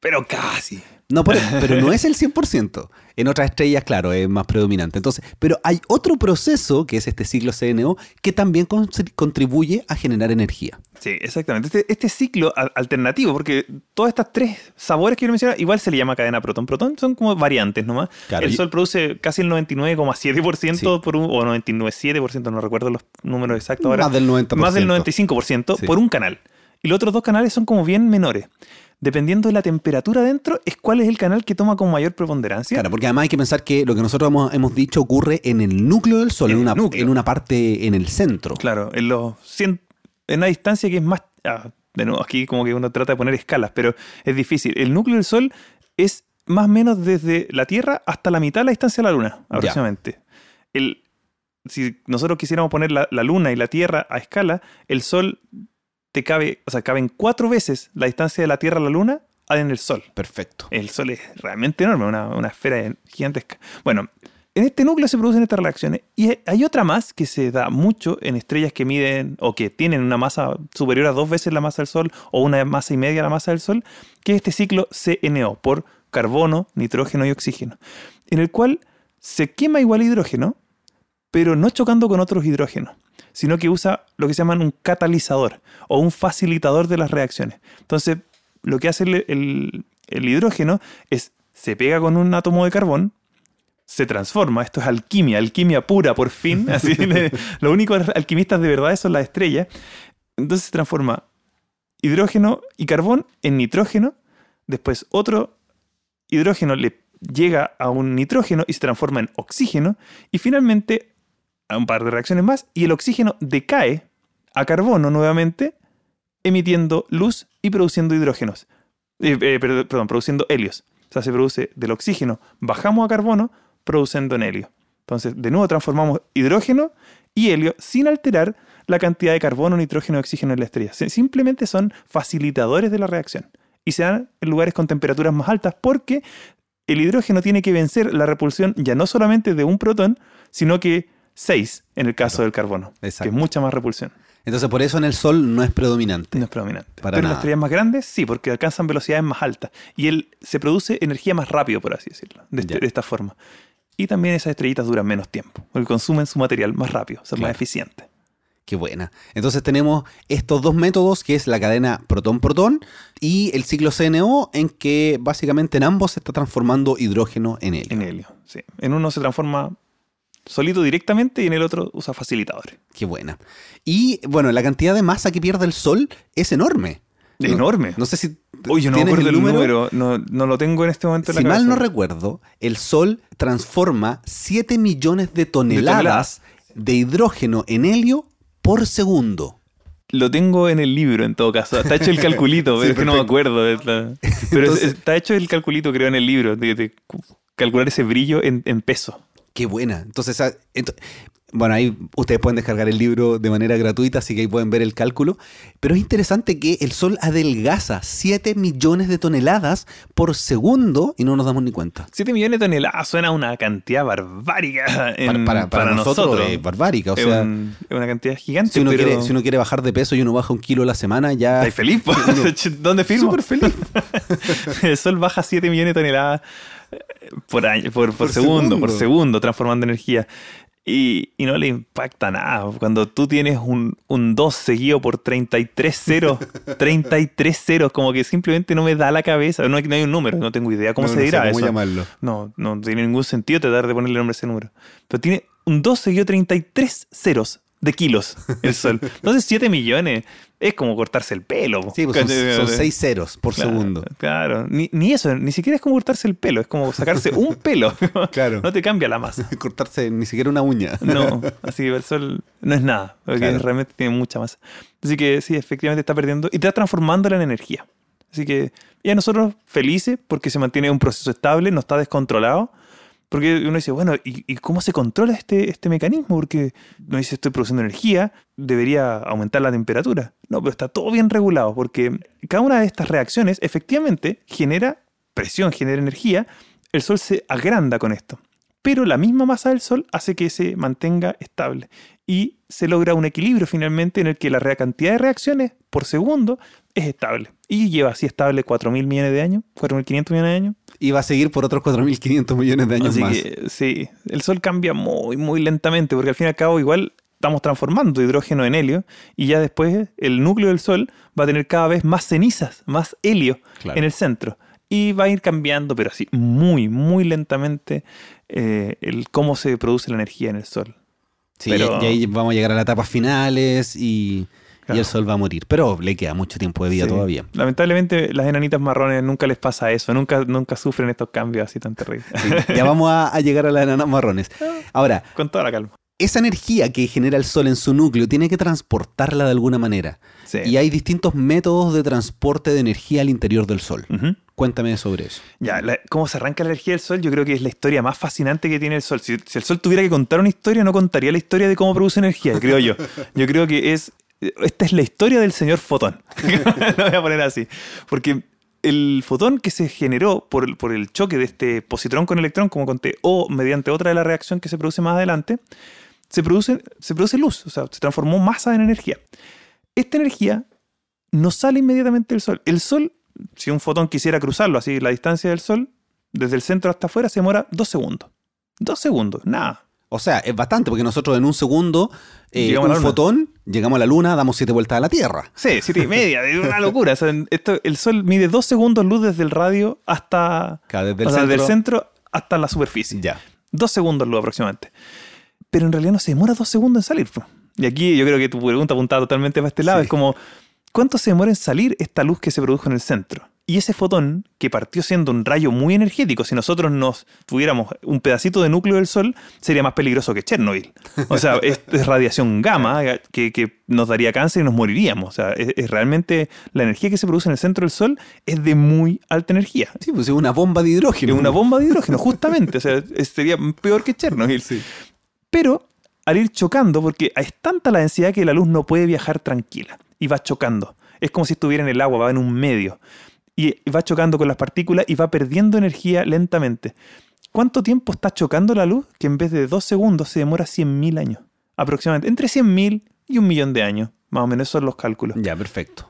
Pero casi. No, pero no es el 100%. En otras estrellas, claro, es más predominante. Entonces, pero hay otro proceso, que es este ciclo CNO, que también con- contribuye a generar energía. Sí, exactamente. Este, este ciclo alternativo, porque todas estas tres sabores que yo mencionaba, igual se le llama cadena protón-protón, son como variantes nomás. Claro, el y- Sol produce casi el 99,7% Sí. por un, o 99,7%, no recuerdo los números exactos ahora. Más del 90%. Más del 95% Sí. por un canal. Y los otros dos canales son como bien menores. Dependiendo de la temperatura dentro, es cuál es el canal que toma con mayor preponderancia. Claro, porque además hay que pensar que lo que nosotros hemos, hemos dicho ocurre en el núcleo del Sol, En una, núcleo. en una parte en el centro. Claro, en los 100 en una distancia que es más... ah, de nuevo, aquí como que uno trata de poner escalas, pero es difícil. El núcleo del Sol es más o menos desde la Tierra hasta la mitad de la distancia de la Luna, aproximadamente. El, si nosotros quisiéramos poner la, la Luna y la Tierra a escala, el Sol te cabe, o sea, caben cuatro veces la distancia de la Tierra a la Luna en el Sol. Perfecto. El Sol es realmente enorme, una, una esfera gigantesca. Bueno, en este núcleo se producen estas reacciones y hay otra más que se da mucho en estrellas que miden o que tienen una masa superior a dos veces la masa del Sol o una masa y media la masa del Sol, que es este ciclo CNO por carbono, nitrógeno y oxígeno, en el cual se quema igual hidrógeno, pero no chocando con otros hidrógenos, sino que usa lo que se llaman un catalizador o un facilitador de las reacciones. Entonces, lo que hace el, el- hidrógeno es se pega con un átomo de carbón, se transforma, esto es alquimia, alquimia pura por fin, así los únicos alquimistas de verdad son las estrellas. Entonces se transforma hidrógeno y carbón en nitrógeno, después otro hidrógeno le llega a un nitrógeno y se transforma en oxígeno, y finalmente a un par de reacciones más, y el oxígeno decae a carbono nuevamente, emitiendo luz y produciendo hidrógenos. Eh, eh, perd- perdón, produciendo helios. O sea, se produce del oxígeno, bajamos a carbono, produciendo en helio. Entonces, de nuevo transformamos hidrógeno y helio sin alterar la cantidad de carbono, nitrógeno y oxígeno en la estrella. Simplemente son facilitadores de la reacción. Y se dan en lugares con temperaturas más altas porque el hidrógeno tiene que vencer la repulsión ya no solamente de un protón, sino que seis en el caso Claro. del carbono, Exacto. que es mucha más repulsión. Entonces, por eso en el Sol no es predominante. No es predominante. Para Pero en las estrellas más grandes sí, porque alcanzan velocidades más altas. Y él se produce energía más rápido, por así decirlo, de, este- de esta forma. Y también esas estrellitas duran menos tiempo, porque consumen su material más rápido, son Claro. más eficientes. Qué buena. Entonces tenemos estos dos métodos, que es la cadena protón-protón y el ciclo CNO, en que básicamente en ambos se está transformando hidrógeno en helio. En helio, sí. En uno se transforma solito directamente y en el otro usa facilitadores. Qué buena. Y bueno, la cantidad de masa que pierde el Sol es enorme. No- Enorme. No sé si Uy, yo no me acuerdo el número. número, no, no lo tengo en este momento en la Si mal cabeza. no recuerdo, el Sol transforma 7 millones de toneladas de, hidrógeno en helio por segundo. Lo tengo en el libro, en todo caso. Está hecho el calculito, Sí, pero es que no me acuerdo. de Pero Entonces- está hecho el calculito, creo, en el libro, de, de cu- calcular ese brillo en, en peso. Qué buena. Entonces, ah, bueno, ahí ustedes pueden descargar el libro de manera gratuita, así que ahí pueden ver el cálculo. Pero es interesante que el Sol adelgaza 7 millones de toneladas por segundo y no nos damos ni cuenta. 7 millones de toneladas suena una cantidad barbárica en- para, para- para nosotros, es barbárica. O es, sea, un- es una cantidad gigante. si, uno pero quiere, si uno quiere bajar de peso y uno baja un kilo a la semana, ya... ¿Estáis feliz? ¿Dónde firmo? Súper feliz. El Sol baja 7 millones de toneladas por, año, por, por Por segundo, por segundo. segundo, transformando energía. Y, y no le impacta nada. Cuando tú tienes un, un 2 seguido por 33 ceros, 33 ceros, como que simplemente no me da la cabeza. No hay, no hay un número, no tengo idea cómo No, se no sé dirá cómo eso. llamarlo. No, no tiene ningún sentido tratar de ponerle nombre a ese número. Pero tiene un 2 seguido 33 ceros de kilos el sol. Entonces 7 millones es como cortarse el pelo. po. Sí, pues son, son seis ceros por Claro, segundo. Claro, ni, ni eso, ni siquiera es como cortarse el pelo, es como sacarse un pelo. Claro. No te cambia la masa. Cortarse ni siquiera una uña. No, así que el sol no es nada, porque Claro. realmente tiene mucha masa. Así que sí, efectivamente está perdiendo y está transformándola en energía. Así que ya nosotros felices porque se mantiene un proceso estable, no está descontrolado. Porque uno dice, bueno, ¿y, cómo se controla este, este mecanismo? Porque uno dice, estoy produciendo energía, debería aumentar la temperatura. No, pero está todo bien regulado porque cada una de estas reacciones efectivamente genera presión, genera energía. El Sol se agranda con esto pero la misma masa del Sol hace que se mantenga estable y se logra un equilibrio finalmente en el que la cantidad de reacciones por segundo es estable y lleva así estable 4.000 millones de años, 4.500 millones de años. Y va a seguir por otros 4.500 millones de años Así más. que sí, el Sol cambia muy, muy lentamente porque al fin y al cabo igual estamos transformando hidrógeno en helio y ya después el núcleo del Sol va a tener cada vez más cenizas, más helio Claro. en el centro. Y va a ir cambiando, pero así muy, muy lentamente, eh, el cómo se produce la energía en el Sol. Sí, pero- y ahí vamos a llegar a las etapas finales y, y el sol va a morir. Pero le queda mucho tiempo de vida Sí. todavía. Lamentablemente las enanitas marrones nunca les pasa eso, nunca, nunca sufren estos cambios así tan terribles. Sí, ya vamos a, a llegar a las enanas marrones. Ahora, Con toda la calma. esa energía que genera el sol en su núcleo tiene que transportarla de alguna manera. Sí. Y hay distintos métodos de transporte de energía al interior del sol. Cuéntame sobre eso. Ya, la- cómo se arranca la energía del Sol, yo creo que es la historia más fascinante que tiene el Sol. Si, si el Sol tuviera que contar una historia, no contaría la historia de cómo produce energía, creo yo. Yo creo que es. Esta es la historia del señor fotón. Lo voy a poner así. Porque el fotón que se generó por, el- por el choque de este positrón con electrón, como conté, o mediante otra de la reacción que se produce más adelante, se produce, se produce luz, o sea, se transformó masa en energía. Esta energía no sale inmediatamente del Sol. El Sol, si un fotón quisiera cruzarlo, así la distancia del Sol, desde el centro hasta afuera, se demora dos segundos. Dos segundos, nada. O sea, es bastante, porque nosotros en un segundo, eh, Llegamos a un fotón, llegamos a la luna, damos siete vueltas a la Tierra. Sí, siete y media, es una locura. O sea, esto, el Sol mide dos segundos luz desde el radio hasta. Claro, desde el o sea, centro. centro hasta la superficie. Ya. Dos segundos luz aproximadamente. Pero en realidad no se demora dos segundos en salir. Y aquí yo creo que tu pregunta apuntada totalmente para este lado. Sí. Es como, ¿cuánto se demora en salir esta luz que se produjo en el centro? Y ese fotón, que partió siendo un rayo muy energético, si nosotros nos tuviéramos un pedacito de núcleo del Sol, sería más peligroso que Chernobyl. O sea, es, es radiación gamma que, que nos daría cáncer y nos moriríamos. O sea, es, es realmente la energía que se produce en el centro del Sol es de muy alta energía. Sí, pues es una bomba de hidrógeno. Es una bomba de hidrógeno, justamente. O sea, sería peor que Chernobyl. Sí. Pero al ir chocando, porque es tanta la densidad que la luz no puede viajar tranquila y va chocando. Es como si estuviera en el agua, va en un medio. Y va chocando con las partículas y va perdiendo energía lentamente. ¿Cuánto tiempo está chocando la luz? Que en vez de dos segundos se demora 100.000 años. Aproximadamente. Entre 100.000 y un millón de años. Más o menos esos son los cálculos. Ya, perfecto.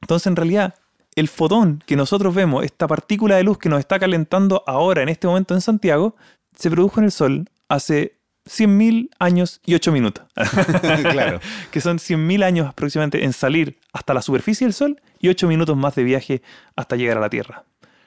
Entonces, en realidad, el fotón que nosotros vemos, esta partícula de luz que nos está calentando ahora, en este momento en Santiago, se produjo en el Sol hace 100.000 años y 8 minutos. claro. que son 100.000 años aproximadamente en salir hasta la superficie del Sol y 8 minutos más de viaje hasta llegar a la Tierra.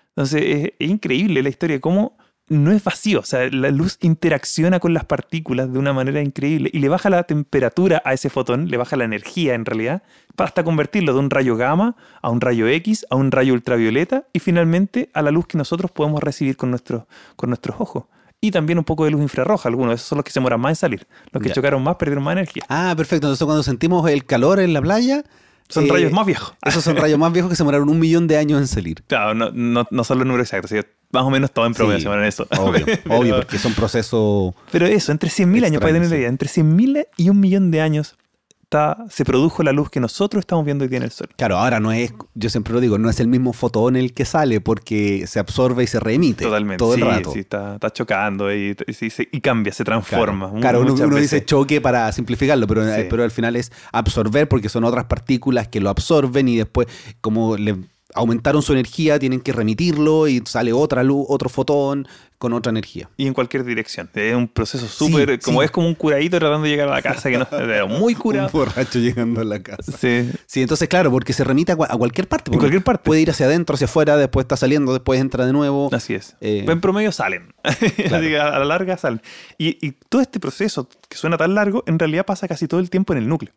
Entonces, es, es increíble la historia de cómo no es vacío, o sea, la luz interacciona con las partículas de una manera increíble y le baja la temperatura a ese fotón, le baja la energía en realidad, hasta convertirlo de un rayo gamma a un rayo X, a un rayo ultravioleta y finalmente a la luz que nosotros podemos recibir con, nuestro, con nuestros ojos. Y también un poco de luz infrarroja, algunos, esos son los que se demoran más en salir. Los que Ya. chocaron más perdieron más energía. Ah, perfecto. Entonces cuando sentimos el calor en la playa... Son eh, rayos más viejos. Esos son rayos más viejos que se demoraron un millón de años en salir. Claro, no, no, no son los números exactos, más o menos todo en promedio Sí, se llaman eso. Obvio, Pero- obvio, porque son procesos... Pero eso, entre 100.000 años, para tener la idea, entre 100.000 y un millón de años está, se produjo la luz que nosotros estamos viendo hoy día en el Sol. Claro, ahora no es, yo siempre lo digo, no es el mismo fotón el que sale porque se absorbe y se reemite Totalmente. todo el rato. sí, está, está chocando y, cambia, se transforma. Claro, uno, dice choque para simplificarlo, pero, Sí. pero al final es absorber porque son otras partículas que lo absorben y después, como le aumentaron su energía, tienen que remitirlo y sale otra luz, otro fotón con otra energía. Y en cualquier dirección. Es un proceso súper, como sí. es como un curadito tratando de llegar a la casa, que no pero muy curado. Un borracho llegando a la casa. Sí. Sí, entonces claro, porque se remite a, cua- a cualquier parte. En cualquier parte. Puede ir hacia adentro, hacia afuera, después está saliendo, después entra de nuevo. Así es. Eh, en promedio salen. A la larga salen. Y, y todo este proceso que suena tan largo, en realidad pasa casi todo el tiempo en el núcleo.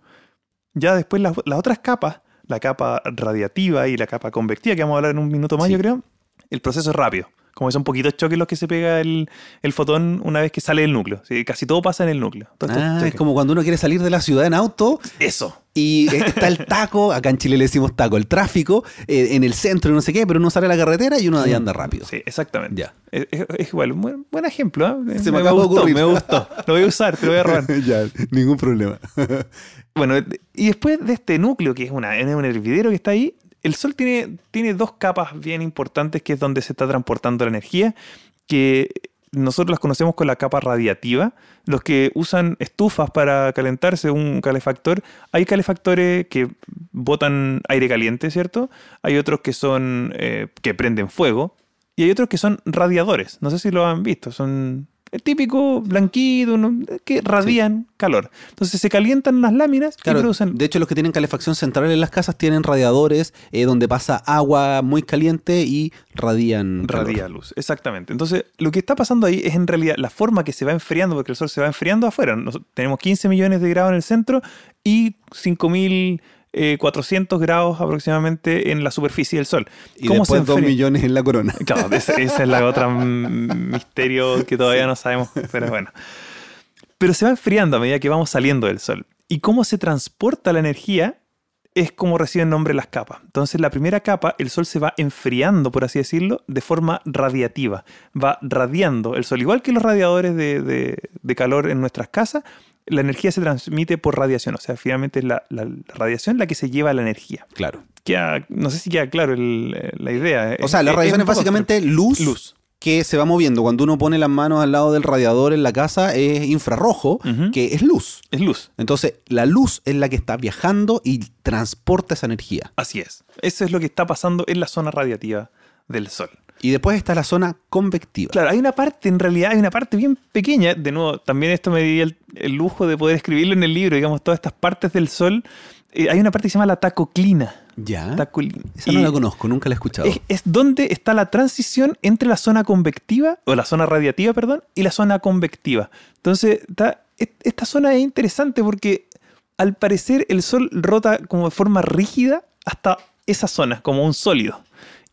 Ya después las, las otras capas, la capa radiativa y la capa convectiva, que vamos a hablar en un minuto más, Sí. yo creo, el proceso es rápido. Como son poquitos choques los que se pega el, el fotón una vez que sale del núcleo. Sí, casi todo pasa en el núcleo. Estos Ah, es como cuando uno quiere salir de la ciudad en auto Eso. y está el taco, acá en Chile le decimos taco, el tráfico eh, en el centro y no sé qué, pero uno sale a la carretera y uno ahí anda rápido. Sí, exactamente. Ya. Es, es- es igual, un buen, buen ejemplo. ¿eh? Se me acaba de gustó, ocurrir. me gustó. Lo voy a usar, te lo voy a robar. ya, ningún problema. Bueno, y después de este núcleo, que es, una, es un hervidero que está ahí, el Sol tiene, tiene dos capas bien importantes, que es donde se está transportando la energía, que nosotros las conocemos con la capa radiativa. Los que usan estufas para calentarse, un calefactor, hay calefactores que botan aire caliente, ¿cierto? Hay otros que son eh, que prenden fuego y hay otros que son radiadores. No sé si lo han visto, son el típico blanquito ¿no? que radian calor. Entonces se calientan las láminas y producen de hecho los que tienen calefacción central en las casas tienen radiadores eh, donde pasa agua muy caliente y radian calor. radia luz. Exactamente. Entonces, lo que está pasando ahí es en realidad la forma que se va enfriando, porque el sol se va enfriando afuera. Nos- tenemos 15 millones de grados en el centro y 5.400 grados aproximadamente en la superficie del sol. Y después dos enfría? millones en la corona. Claro, esa, esa es la otra misterio que todavía no sabemos, pero bueno. Pero se va enfriando a medida que vamos saliendo del sol. Y cómo se transporta la energía es como reciben nombre las capas. Entonces, la primera capa, el sol se va enfriando, por así decirlo, de forma radiativa. Va radiando el sol. Igual que los radiadores de, de- de calor en nuestras casas, la energía se transmite por radiación. O sea, finalmente es la, la- la radiación la que se lleva la energía. Claro. Queda- no sé si queda claro el- eh, la idea. O sea, la radiación es básicamente luz, Luz. que se va moviendo. Cuando uno pone las manos al lado del radiador en la casa es infrarrojo, que es luz. Es luz. Entonces, la luz es la que está viajando y transporta esa energía. Así es. Eso es lo que está pasando en la zona radiativa del Sol. Y después está la zona convectiva. Claro, hay una parte, en realidad, hay una parte bien pequeña. De nuevo, también esto me di el, el lujo de poder escribirlo en el libro, digamos, todas estas partes del Sol. Eh, hay una parte que se llama la tacoclina. Ya. Tacolina. Esa no Y la conozco, nunca la he escuchado. es, es donde está la transición entre la zona convectiva, o la zona radiativa, perdón, y la zona convectiva. Entonces, está- esta zona es interesante porque al parecer el Sol rota como de forma rígida hasta esa zona, como un sólido.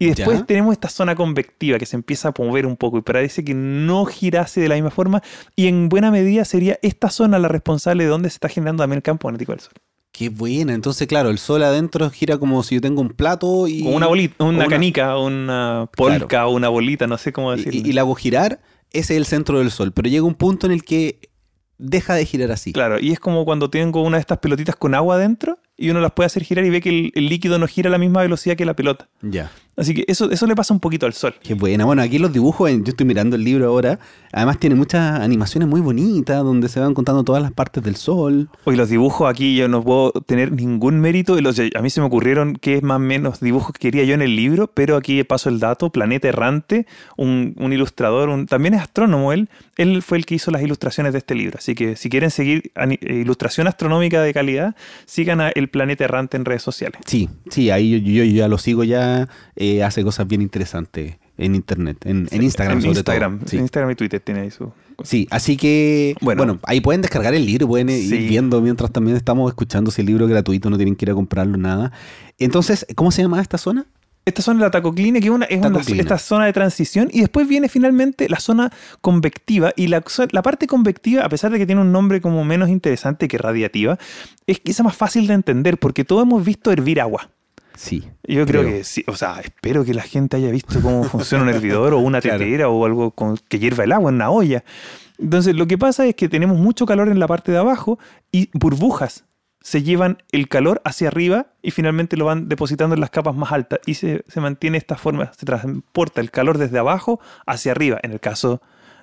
Y después Ya. tenemos esta zona convectiva que se empieza a mover un poco y parece que no girase de la misma forma. Y en buena medida sería esta zona la responsable de donde se está generando también el campo magnético del Sol. Qué buena. Entonces, claro, el sol adentro gira como si yo tengo un plato y. Como una bolita, una, canica, una polca, o una bolita, no sé cómo decirlo. y- y la hago girar, ese es el centro del sol. Pero llega un punto en el que deja de girar así. Claro, y es como cuando tengo una de estas pelotitas con agua adentro y uno las puede hacer girar y ve que el, el líquido no gira a la misma velocidad que la pelota. Ya. Así que eso, eso le pasa un poquito al sol. Qué buena. Bueno, aquí los dibujos, yo estoy mirando el libro ahora. Además, tiene muchas animaciones muy bonitas donde se van contando todas las partes del sol. Hoy los dibujos aquí yo no puedo tener ningún mérito. los- a mí se me ocurrieron que es más o menos dibujos que quería yo en el libro, pero aquí paso el dato. Planeta Errante, un, un ilustrador, un- también es astrónomo él. Él fue el que hizo las ilustraciones de este libro. Así que si quieren seguir eh, ilustración astronómica de calidad, sigan a El Planeta Errante en redes sociales. Sí, sí, ahí yo, yo- yo ya lo sigo ya. eh, hace cosas bien interesantes en internet, en, en Instagram en sobre Instagram, todo. Sí. en Instagram y Twitter tiene ahí su... Sí, así que Bueno. bueno, ahí pueden descargar el libro, pueden ir viendo mientras también estamos escuchando si el libro es gratuito, no tienen que ir a comprarlo nada. Entonces, ¿cómo se llama esta zona? Esta zona es la tacoclina, que es, una, es una- Tacoclina. esta zona de transición, y después viene finalmente la zona convectiva. Y la, la parte convectiva, a pesar de que tiene un nombre como menos interesante que radiativa, es quizá más fácil de entender, porque todos hemos visto hervir agua. Sí. Yo creo, Creo. que sí, o sea, espero que la gente haya visto cómo funciona un hervidor o una Claro. tetera o algo con, que hierva el agua en una olla. Entonces, lo que pasa es que tenemos mucho calor en la parte de abajo y burbujas se llevan el calor hacia arriba y finalmente lo van depositando en las capas más altas y se, se mantiene esta forma, se transporta el calor desde abajo hacia arriba, en el caso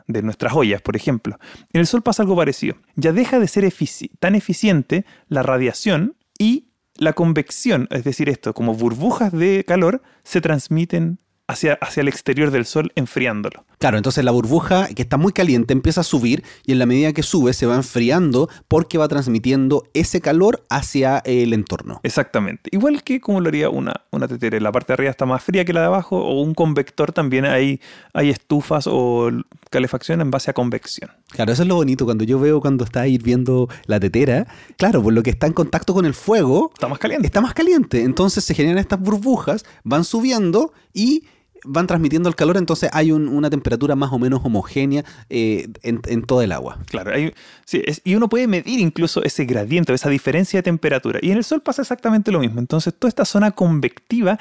de nuestras ollas, por ejemplo. En el Sol pasa algo parecido. Ya deja de ser tan eficiente la radiación y la convección, es decir, esto, como burbujas de calor, se transmiten hacia, hacia el exterior del Sol, enfriándolo. Claro, entonces la burbuja que está muy caliente empieza a subir y en la medida que sube se va enfriando porque va transmitiendo ese calor hacia el entorno. Exactamente. Igual que como lo haría una, una tetera. La parte de arriba está más fría que la de abajo o un convector también hay, hay estufas o calefacción en base a convección. Claro, eso es lo bonito cuando yo veo cuando está hirviendo la tetera. Claro, por lo que está en contacto con el fuego. Está más caliente. Está más caliente. Entonces se generan estas burbujas, van subiendo y van transmitiendo el calor, entonces hay un- una temperatura más o menos homogénea eh, en, en todo el agua. Claro, hay- sí, es- y uno puede medir incluso ese gradiente, esa diferencia de temperatura. Y en el Sol pasa exactamente lo mismo. Entonces, toda esta zona convectiva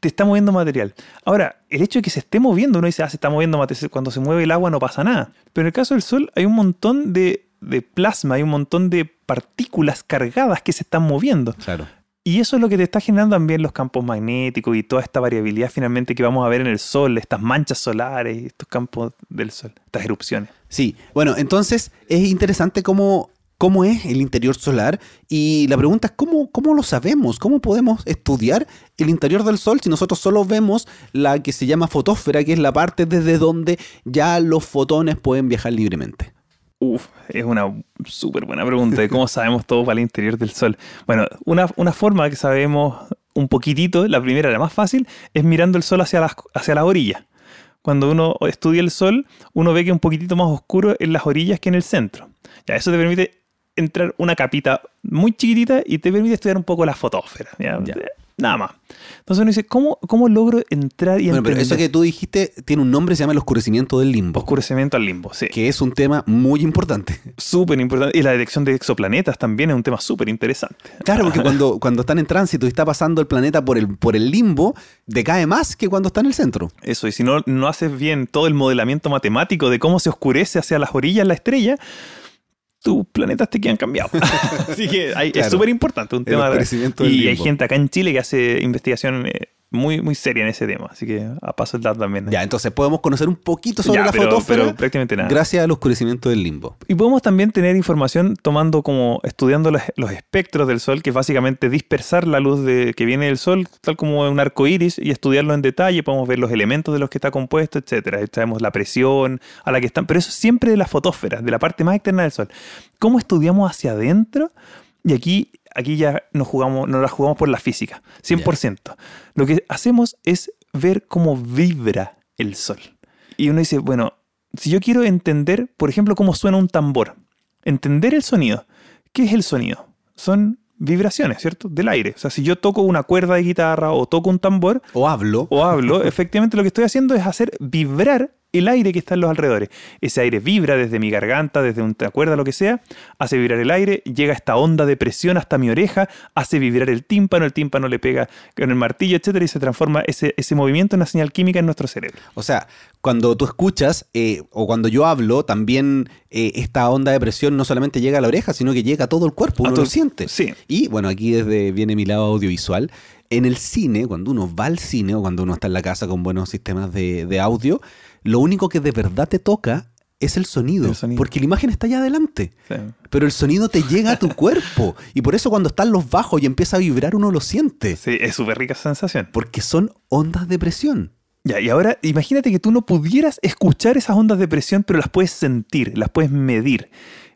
te está moviendo material. Ahora, el hecho de que se esté moviendo, uno dice, ah, se está moviendo material. Cuando se mueve el agua no pasa nada. Pero en el caso del Sol hay un montón de, de plasma, hay un montón de partículas cargadas que se están moviendo. Claro. Y eso es lo que te está generando también los campos magnéticos y toda esta variabilidad finalmente que vamos a ver en el Sol, estas manchas solares estos campos del Sol, estas erupciones. Sí, bueno, entonces es interesante cómo, cómo es el interior solar y la pregunta es cómo, cómo lo sabemos, cómo podemos estudiar el interior del Sol si nosotros solo vemos la que se llama fotósfera, que es la parte desde donde ya los fotones pueden viajar libremente. Uf, es una súper buena pregunta cómo sabemos todo para el interior del Sol. Bueno, una, una forma que sabemos un poquitito, la primera, la más fácil, es mirando el Sol hacia las, hacia las orillas. Cuando uno estudia el Sol, uno ve que es un poquitito más oscuro en las orillas que en el centro. Ya, eso te permite entrar una capita muy chiquitita y te permite estudiar un poco la fotósfera. ¿ya? Ya. Nada más. Entonces uno dice, ¿cómo, cómo logro entrar y Bueno, pero eso entender? que tú dijiste tiene un nombre, se llama el oscurecimiento del limbo, Oscurecimiento al limbo, sí. que es un tema muy importante. Súper importante. Y la detección de exoplanetas también es un tema súper interesante. Claro, porque cuando, cuando están en tránsito y está pasando el planeta por el, por el limbo, decae más que cuando está en el centro. Eso, y si no, no haces bien todo el modelamiento matemático de cómo se oscurece hacia las orillas la estrella, tus planetas te quedan cambiados. Así que hay- Claro. es súper importante un tema. del y hay gente acá en Chile que hace investigación eh, muy, muy seria en ese tema. Así que a paso el dato también. Ya, entonces podemos conocer un poquito sobre Ya, la pero- fotósfera pero prácticamente nada. gracias al oscurecimiento del limbo. Y podemos también tener información tomando como, estudiando los, los espectros del Sol, que es básicamente dispersar la luz de, que viene del Sol, tal como un arco iris, y estudiarlo en detalle. Podemos ver los elementos de los que está compuesto, etcétera. Sabemos la presión a la que están, pero eso siempre de la fotósfera, de la parte más externa del Sol. ¿Cómo estudiamos hacia adentro? Y aquí, aquí ya nos jugamos, nos la jugamos por la física, 100%. Lo que hacemos es ver cómo vibra el Sol. Y uno dice, bueno, si yo quiero entender, por ejemplo, cómo suena un tambor, entender el sonido, ¿qué es el sonido? Son vibraciones, ¿cierto? Del aire. O sea, si yo toco una cuerda de guitarra o toco un tambor O hablo. o hablo, efectivamente lo que estoy haciendo es hacer vibrar el aire que está en los alrededores. Ese aire vibra desde mi garganta, desde una cuerda, lo que sea, hace vibrar el aire, llega esta onda de presión hasta mi oreja, hace vibrar el tímpano, el tímpano le pega con el martillo, etcétera, y se transforma ese, ese movimiento en una señal química en nuestro cerebro. O sea, cuando tú escuchas eh, o cuando yo hablo, también eh, esta onda de presión no solamente llega a la oreja, sino que llega a todo el cuerpo, A uno lo siente. sí. Y bueno, aquí desde viene mi lado audiovisual. En el cine, cuando uno va al cine o cuando uno está en la casa con buenos sistemas de, de audio, lo único que de verdad te toca es el sonido, El sonido. porque la imagen está allá adelante. Sí. Pero el sonido te llega a tu cuerpo. Y por eso cuando están los bajos y empieza a vibrar, uno lo siente. Sí, es súper rica esa sensación. Porque son ondas de presión. Ya, y ahora imagínate que tú no pudieras escuchar esas ondas de presión, pero las puedes sentir, las puedes medir.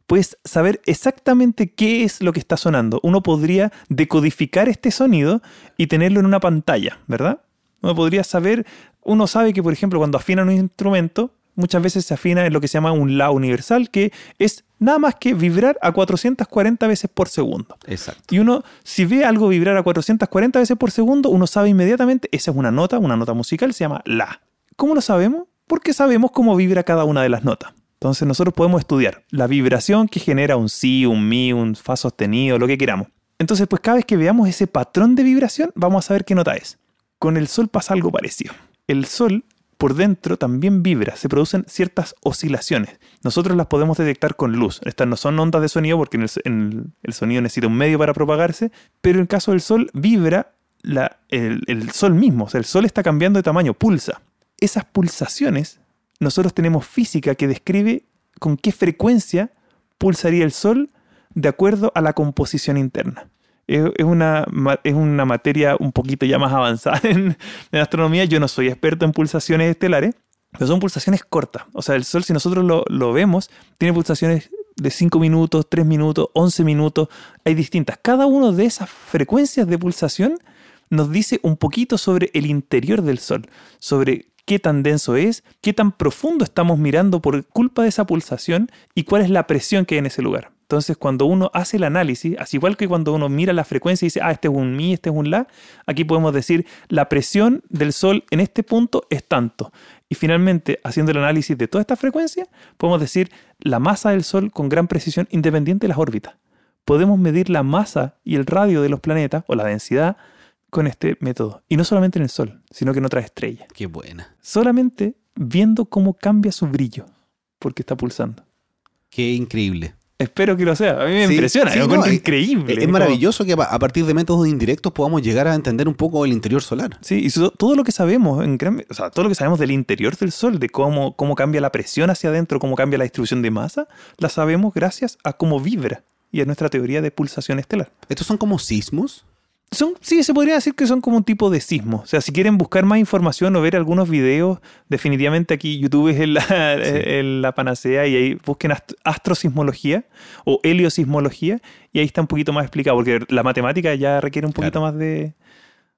Puedes saber exactamente qué es lo que está sonando. Uno podría decodificar este sonido y tenerlo en una pantalla, ¿verdad? Uno podría saber, uno sabe que, por ejemplo, cuando afina un instrumento, muchas veces se afina en lo que se llama un La universal, que es nada más que vibrar a 440 veces por segundo. Exacto. Y uno, si ve algo vibrar a 440 veces por segundo, uno sabe inmediatamente, esa es una nota, una nota musical, se llama la. ¿Cómo lo sabemos? Porque sabemos cómo vibra cada una de las notas. Entonces nosotros podemos estudiar la vibración que genera un si, un mi, un fa sostenido, lo que queramos. Entonces, pues cada vez que veamos ese patrón de vibración, vamos a saber qué nota es. Con el Sol pasa algo parecido. El Sol por dentro también vibra, se producen ciertas oscilaciones. Nosotros las podemos detectar con luz. Estas no son ondas de sonido porque el, sonido necesita un medio para propagarse, pero en el caso del Sol vibra el, el Sol mismo, o sea, el Sol está cambiando de tamaño, pulsa. Esas pulsaciones, nosotros tenemos física que describe con qué frecuencia pulsaría el Sol de acuerdo a la composición interna. Es, una, es una materia un poquito ya más avanzada en, en astronomía. Yo no soy experto en pulsaciones estelares, pero son pulsaciones cortas. O sea, el Sol, si nosotros lo, lo vemos, tiene pulsaciones de 5 minutos, 3 minutos, 11 minutos. Hay distintas. Cada una de esas frecuencias de pulsación nos dice un poquito sobre el interior del Sol, sobre qué tan denso es, qué tan profundo estamos mirando por culpa de esa pulsación y cuál es la presión que hay en ese lugar. Entonces, cuando uno hace el análisis, así igual que cuando uno mira la frecuencia y dice, ah, este es un mi, este es un la, aquí podemos decir, la presión del Sol en este punto es tanto. Y finalmente, haciendo el análisis de toda esta frecuencia, podemos decir la masa del Sol con gran precisión independiente de las órbitas. Podemos medir la masa y el radio de los planetas, o la densidad, con este método. Y no solamente en el Sol, sino que en otras estrellas. Qué buena. Solamente viendo cómo cambia su brillo, porque está pulsando. Qué increíble. Espero que lo sea. A mí me Sí, impresiona, sí, lo no, encuentro es- increíble. Es, maravilloso que a a partir de métodos indirectos podamos llegar a entender un poco el interior solar. Sí, y so- todo lo que sabemos, en gran- o sea, todo lo que sabemos del interior del Sol, de cómo, cómo cambia la presión hacia adentro, cómo cambia la distribución de masa, la sabemos gracias a cómo vibra y a nuestra teoría de pulsación estelar. Estos son como sismos. Son, sí, se podría decir que son como un tipo de sismo. O sea, si quieren buscar más información o ver algunos videos, definitivamente aquí YouTube es la, la panacea y ahí busquen ast- astrosismología o heliosismología y ahí está un poquito más explicado, porque la matemática ya requiere un poquito Claro. más de,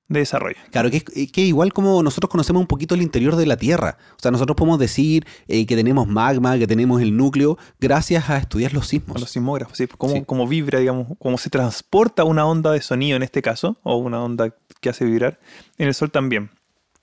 de desarrollo. Claro, que, es- que igual como nosotros conocemos un poquito el interior de la Tierra. O sea, nosotros podemos decir eh, que tenemos magma, que tenemos el núcleo, gracias a estudiar los sismos. Los sismógrafos, sí, cómo, Sí. cómo vibra, digamos, cómo se transporta una onda de sonido en este caso, o una onda que hace vibrar, en el Sol también.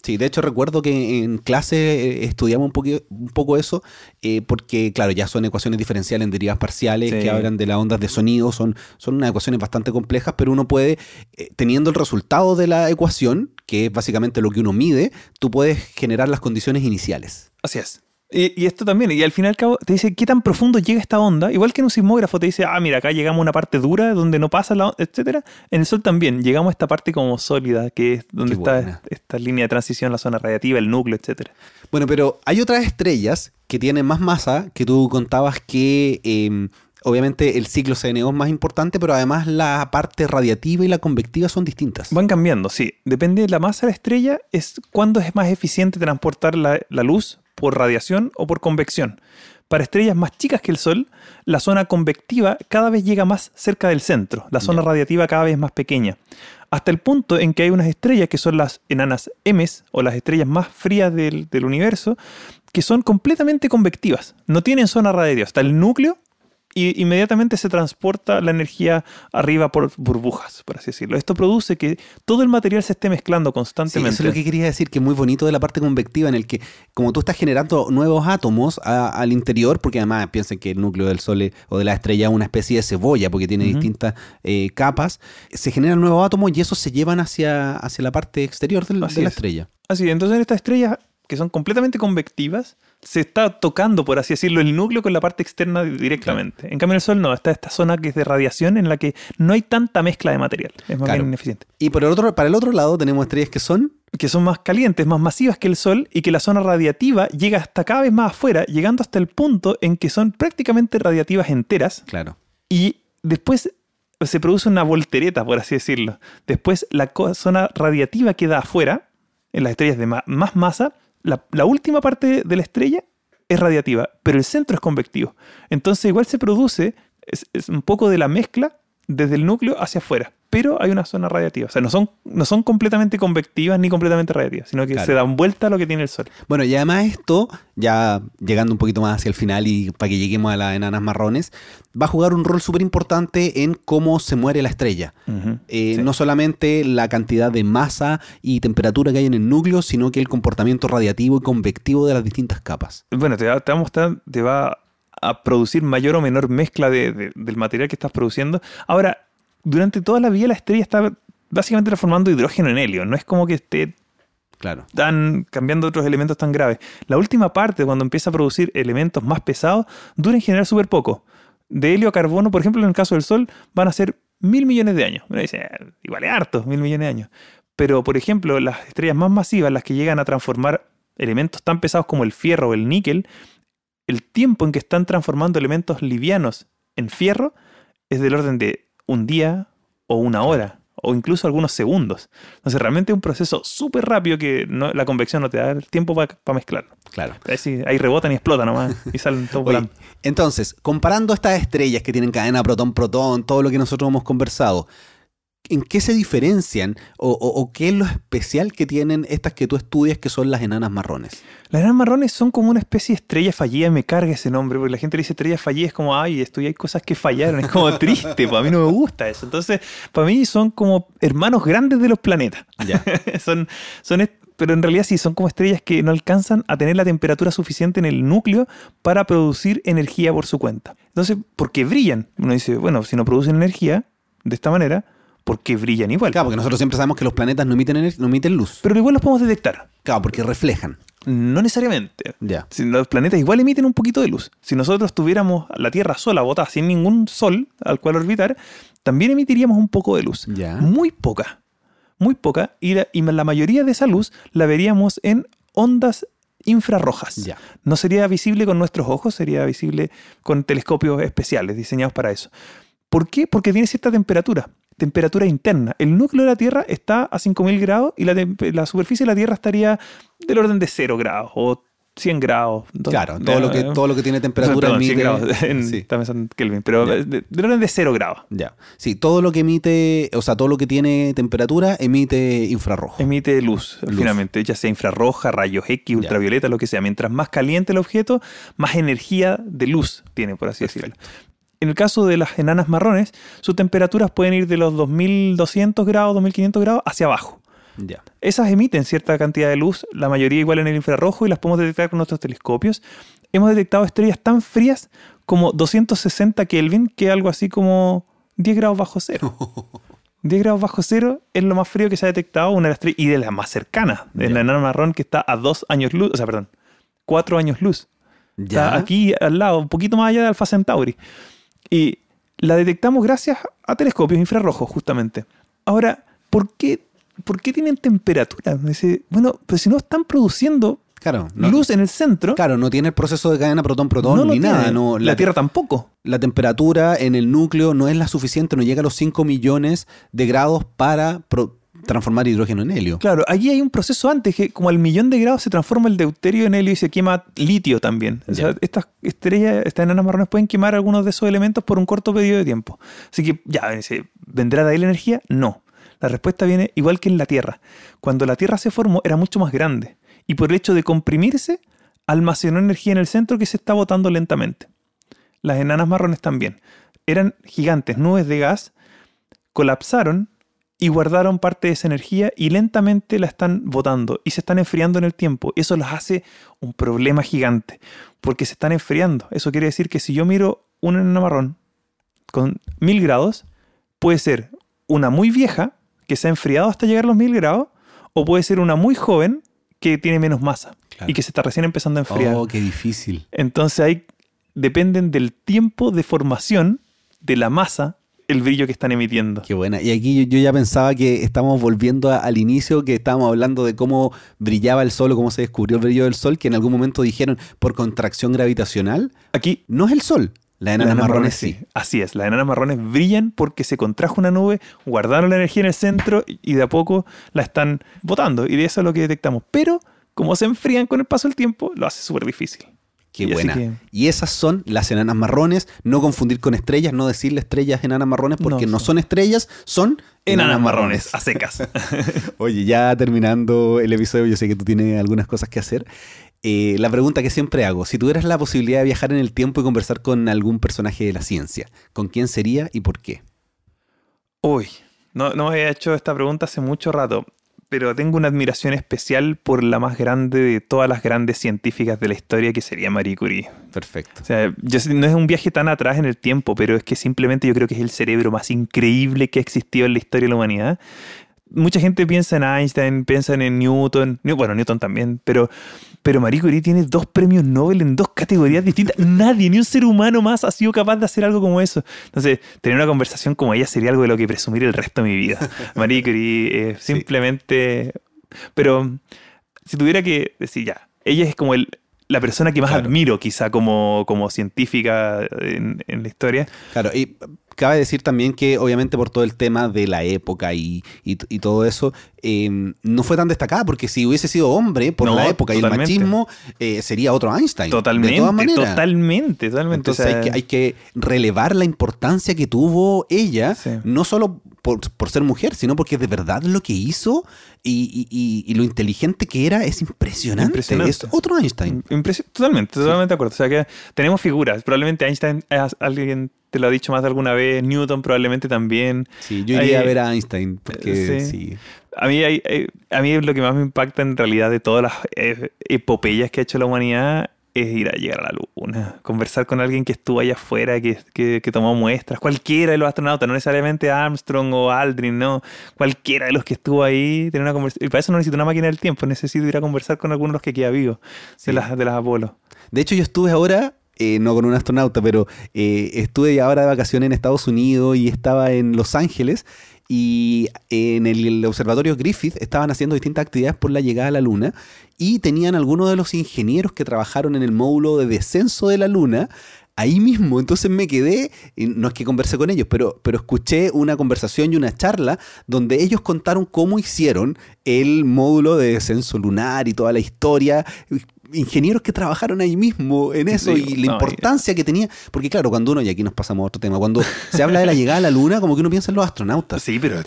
Sí, de hecho recuerdo que en clase eh, estudiamos un, un poco eso, eh, porque claro, ya son ecuaciones diferenciales en derivas parciales Sí. que hablan de las ondas de sonido, son, son unas ecuaciones bastante complejas, pero uno puede, eh, teniendo el resultado de la ecuación, que es básicamente lo que uno mide, tú puedes generar las condiciones iniciales. Así es. Y, y esto también, y al fin y al cabo te dice qué tan profundo llega esta onda, igual que en un sismógrafo te dice, ah, mira, acá llegamos a una parte dura donde no pasa la onda, etcétera. En el Sol también llegamos a esta parte como sólida, que es donde Qué está buena. esta línea de transición, la zona radiativa, el núcleo, etcétera. Bueno, pero hay otras estrellas que tienen más masa, que tú contabas que eh, obviamente el ciclo CNO es más importante, pero además la parte radiativa y la convectiva son distintas. Van cambiando, sí. Depende de la masa de la estrella, es cuándo es más eficiente transportar la, la luz por radiación o por convección. Para estrellas más chicas que el Sol, la zona convectiva cada vez llega más cerca del centro, la zona radiativa cada vez más pequeña, hasta el punto en que hay unas estrellas que son las enanas M o las estrellas más frías del, del universo, que son completamente convectivas, no tienen zona radiativa, está el núcleo y inmediatamente se transporta la energía arriba por burbujas, por así decirlo. Esto produce que todo el material se esté mezclando Sí, constantemente. eso es lo que quería decir, que es muy bonito de la parte convectiva, en el que como tú estás generando nuevos átomos a- al interior, porque además piensen que el núcleo del Sol es- o de la estrella es una especie de cebolla, porque tiene distintas eh, capas, se generan nuevos átomos y esos se llevan hacia, hacia la parte exterior del- de la es. estrella. Así, entonces en estas estrellas que son completamente convectivas, se está tocando, por así decirlo, el núcleo con la parte externa di- directamente. En cambio en el Sol no, está esta zona que es de radiación en la que no hay tanta mezcla de material. Es más Claro. bien ineficiente. Y por el otro, para el otro lado tenemos estrellas que son Que son más calientes, más masivas que el Sol y que la zona radiativa llega hasta cada vez más afuera, llegando hasta el punto en que son prácticamente radiativas enteras Claro. y después se produce una voltereta, por así decirlo. Después la zona radiativa queda afuera, en las estrellas de más masa, la, última parte de la estrella es radiativa, pero el centro es convectivo. Entonces igual se produce es un poco de la mezcla desde el núcleo hacia afuera, pero hay una zona radiativa. O sea, no son, no son completamente convectivas ni completamente radiativas, sino que Claro. se dan vuelta a lo que tiene el Sol. Bueno, y además esto, ya llegando un poquito más hacia el final y para que lleguemos a las enanas marrones, va a jugar un rol súper importante en cómo se muere la estrella. Eh, Sí. No solamente la cantidad de masa y temperatura que hay en el núcleo, sino que el comportamiento radiativo y convectivo de las distintas capas. Bueno, te va, te va a mostrar, te va a producir mayor o menor mezcla de- de- del material que estás produciendo. Ahora, durante toda la vida la estrella está básicamente transformando hidrógeno en helio. No es como que esté Claro. tan cambiando otros elementos tan graves. La última parte, cuando empieza a producir elementos más pesados, dura en general súper poco. De helio a carbono, por ejemplo, en el caso del Sol, van a ser mil millones de años. Uno dice, "Ah, igual es harto, mil millones de años. Pero, por ejemplo, las estrellas más masivas, las que llegan a transformar elementos tan pesados como el fierro o el níquel, el tiempo en que están transformando elementos livianos en fierro es del orden de un día o una hora o incluso algunos segundos. Entonces realmente es un proceso súper rápido que no- la convección no te da el tiempo para mezclar. Claro. Ahí, rebotan y explotan nomás y salen todos Oye, volando. entonces, comparando estas estrellas que tienen cadena protón-protón, todo lo que nosotros hemos conversado, ¿en qué se diferencian o, o- o qué es lo especial que tienen estas que tú estudias que son las enanas marrones? Las enanas marrones son como una especie de estrella fallida, me carga ese nombre, porque la gente le dice estrella fallida, es como, ay, esto y hay cosas que fallaron, es como triste, para mí no me gusta eso. Entonces, para mí son como hermanos grandes de los planetas. Ya. son, son, pero en realidad sí, son como estrellas que no alcanzan a tener la temperatura suficiente en el núcleo para producir energía por su cuenta. Entonces, ¿por qué brillan? Uno dice, bueno, si no producen energía de esta manera, ¿por qué brillan igual? Claro, porque nosotros siempre sabemos que los planetas no emiten, ener- no emiten luz. Pero igual los podemos detectar. Claro, porque reflejan. No necesariamente. Ya. Si los planetas igual emiten un poquito de luz. Si nosotros tuviéramos la Tierra sola, botada, sin ningún sol al cual orbitar, también emitiríamos un poco de luz. Ya. Muy poca. Muy poca. Y la, y la mayoría de esa luz la veríamos en ondas infrarrojas. Ya. No sería visible con nuestros ojos, sería visible con telescopios especiales diseñados para eso. ¿Por qué? Porque tiene cierta temperatura, temperatura interna. El núcleo de la Tierra está a 5000 grados y la, la superficie de la Tierra estaría del orden de 0 grados o 100 grados. Do- Claro, todo lo que, todo lo que tiene temperatura perdón, 100 emite. grados. En- Sí. Estaba pensando en Kelvin, pero de- del orden de 0 grados. Ya. Sí, todo lo que emite, o sea, todo lo que tiene temperatura emite infrarrojo. Emite luz, Luz. finalmente, ya sea infrarroja, rayos X, ultravioleta, lo que sea. Mientras más caliente el objeto, más energía de luz tiene, por así decirlo. En el caso de las enanas marrones, sus temperaturas pueden ir de los 2200 grados, 2500 grados hacia abajo. Ya. Esas emiten cierta cantidad de luz, la mayoría igual en el infrarrojo, y las podemos detectar con nuestros telescopios. Hemos detectado estrellas tan frías como 260 Kelvin, que es algo así como 10 grados bajo cero. 10 grados bajo cero es lo más frío que se ha detectado, una de las estrellas, y de las más cercanas, de la enana marrón que está a 2 años luz, o sea, perdón, 4 años luz. Está aquí al lado, un poquito más allá de Alpha Centauri. Y la detectamos gracias a telescopios infrarrojos, justamente. Ahora, ¿por qué, por qué tienen temperatura? Me dice, bueno, pues si no están produciendo Claro, no, luz en el centro, claro, no tiene el proceso de cadena protón-protón no ni nada. No, la, Tierra tampoco. la temperatura en el núcleo no es la suficiente, no llega a los 5 millones de grados para pro- transformar hidrógeno en helio. Claro, allí hay un proceso antes que como al millón de grados se transforma el deuterio en helio y se quema litio también. O sea, estas estrellas, estas enanas marrones pueden quemar algunos de esos elementos por un corto periodo de tiempo. Así que ya, ¿vendrá de ahí la energía? No. La respuesta viene igual que en la Tierra. Cuando la Tierra se formó era mucho más grande y por el hecho de comprimirse almacenó energía en el centro que se está botando lentamente. Las enanas marrones también. Eran gigantes, nubes de gas, colapsaron y guardaron parte de esa energía y lentamente la están botando y se están enfriando en el tiempo. Eso las hace un problema gigante porque se están enfriando. Eso quiere decir que si yo miro una enana marrón con mil grados, puede ser una muy vieja que se ha enfriado hasta llegar a los mil grados o puede ser una muy joven que tiene menos masa Claro. y que se está recién empezando a enfriar. Oh, qué difícil. Entonces ahí dependen del tiempo de formación de la masa el brillo que están emitiendo. Qué buena. Y aquí yo, yo ya pensaba que estamos volviendo a- al inicio, que estábamos hablando de cómo brillaba el sol o cómo se descubrió el brillo del sol, que en algún momento dijeron por contracción gravitacional. Aquí No es el sol, las enanas enanas marrones sí. Así es, las enanas marrones brillan porque se contrajo una nube, guardaron la energía en el centro y y de a poco la están botando. Y de eso es lo que detectamos. Pero como se enfrían con el paso del tiempo, lo hace súper difícil. Qué Y buena. que- Y esas son las enanas marrones. No confundir con estrellas, no decirle estrellas enanas marrones porque no, No son. estrellas, son Enanas marrones, a secas. Oye, ya terminando el episodio, yo sé que tú tienes algunas cosas que hacer. Eh, la pregunta que siempre hago, si tuvieras la posibilidad de viajar en el tiempo y conversar con algún personaje de la ciencia, ¿con quién sería y por qué? Uy, no, no había hecho esta pregunta hace mucho rato, pero tengo una admiración especial por la más grande de todas las grandes científicas de la historia, que sería Marie Curie. Perfecto. O sea, yo no es un viaje tan atrás en el tiempo, pero es que simplemente yo creo que es el cerebro más increíble que ha existido en la historia de la humanidad. Mucha gente piensa en Einstein, piensa en Newton, New- bueno, Newton también, pero, pero Marie Curie tiene dos premios Nobel en dos categorías distintas. Nadie, ni un ser humano más ha sido capaz de hacer algo como eso. Entonces, tener una conversación como ella sería algo de lo que presumir el resto de mi vida. Marie Curie Sí. simplemente... Pero si tuviera que decir ya, ella es como el, la persona que más Claro. admiro, quizá como, como científica en, en la historia. Claro, y cabe decir también que obviamente por todo el tema de la época y, y- y todo eso, eh, no fue tan destacada, porque si hubiese sido hombre por No, la época y el totalmente. machismo, eh, sería otro Einstein. Totalmente, De todas maneras. totalmente, totalmente. Entonces o sea, hay, que, hay que relevar la importancia que tuvo ella, Sí. no solo por, por ser mujer, sino porque de verdad lo que hizo y, y- lo inteligente que era es impresionante. Impresionante. Es otro Einstein. Impresio- totalmente, totalmente de acuerdo. O sea que tenemos figuras. Probablemente Einstein, es alguien te lo ha dicho más de alguna vez, Newton probablemente también. Sí, yo iría Hay- a ver a Einstein, porque sí. sí. A mí, hay- a mí lo que más me impacta en realidad de todas las eh, epopeyas que ha hecho la humanidad es ir a llegar a la luna, conversar con alguien que estuvo allá afuera, que, que, que tomó muestras, cualquiera de los astronautas, no necesariamente Armstrong o Aldrin, no, cualquiera de los que estuvo ahí, tener una conversación. Y para eso no necesito una máquina del tiempo, necesito ir a conversar con alguno de los que queda vivo, Sí. de, las, de las Apolo. De hecho, yo estuve ahora, eh, no con un astronauta, pero eh, estuve ahora de vacaciones en Estados Unidos y estaba en Los Ángeles. Y en el, observatorio Griffith estaban haciendo distintas actividades por la llegada a la Luna y tenían algunos de los ingenieros que trabajaron en el módulo de descenso de la Luna ahí mismo. Entonces me quedé, no es que conversé con ellos, pero, pero escuché una conversación y una charla donde ellos contaron cómo hicieron el módulo de descenso lunar y toda la historia. Ingenieros que trabajaron ahí mismo en eso Sí, y la no, importancia que tenía. Porque claro, cuando uno, y aquí nos pasamos a otro tema, cuando se habla de la llegada a la luna, como que uno piensa en los astronautas. Sí, pero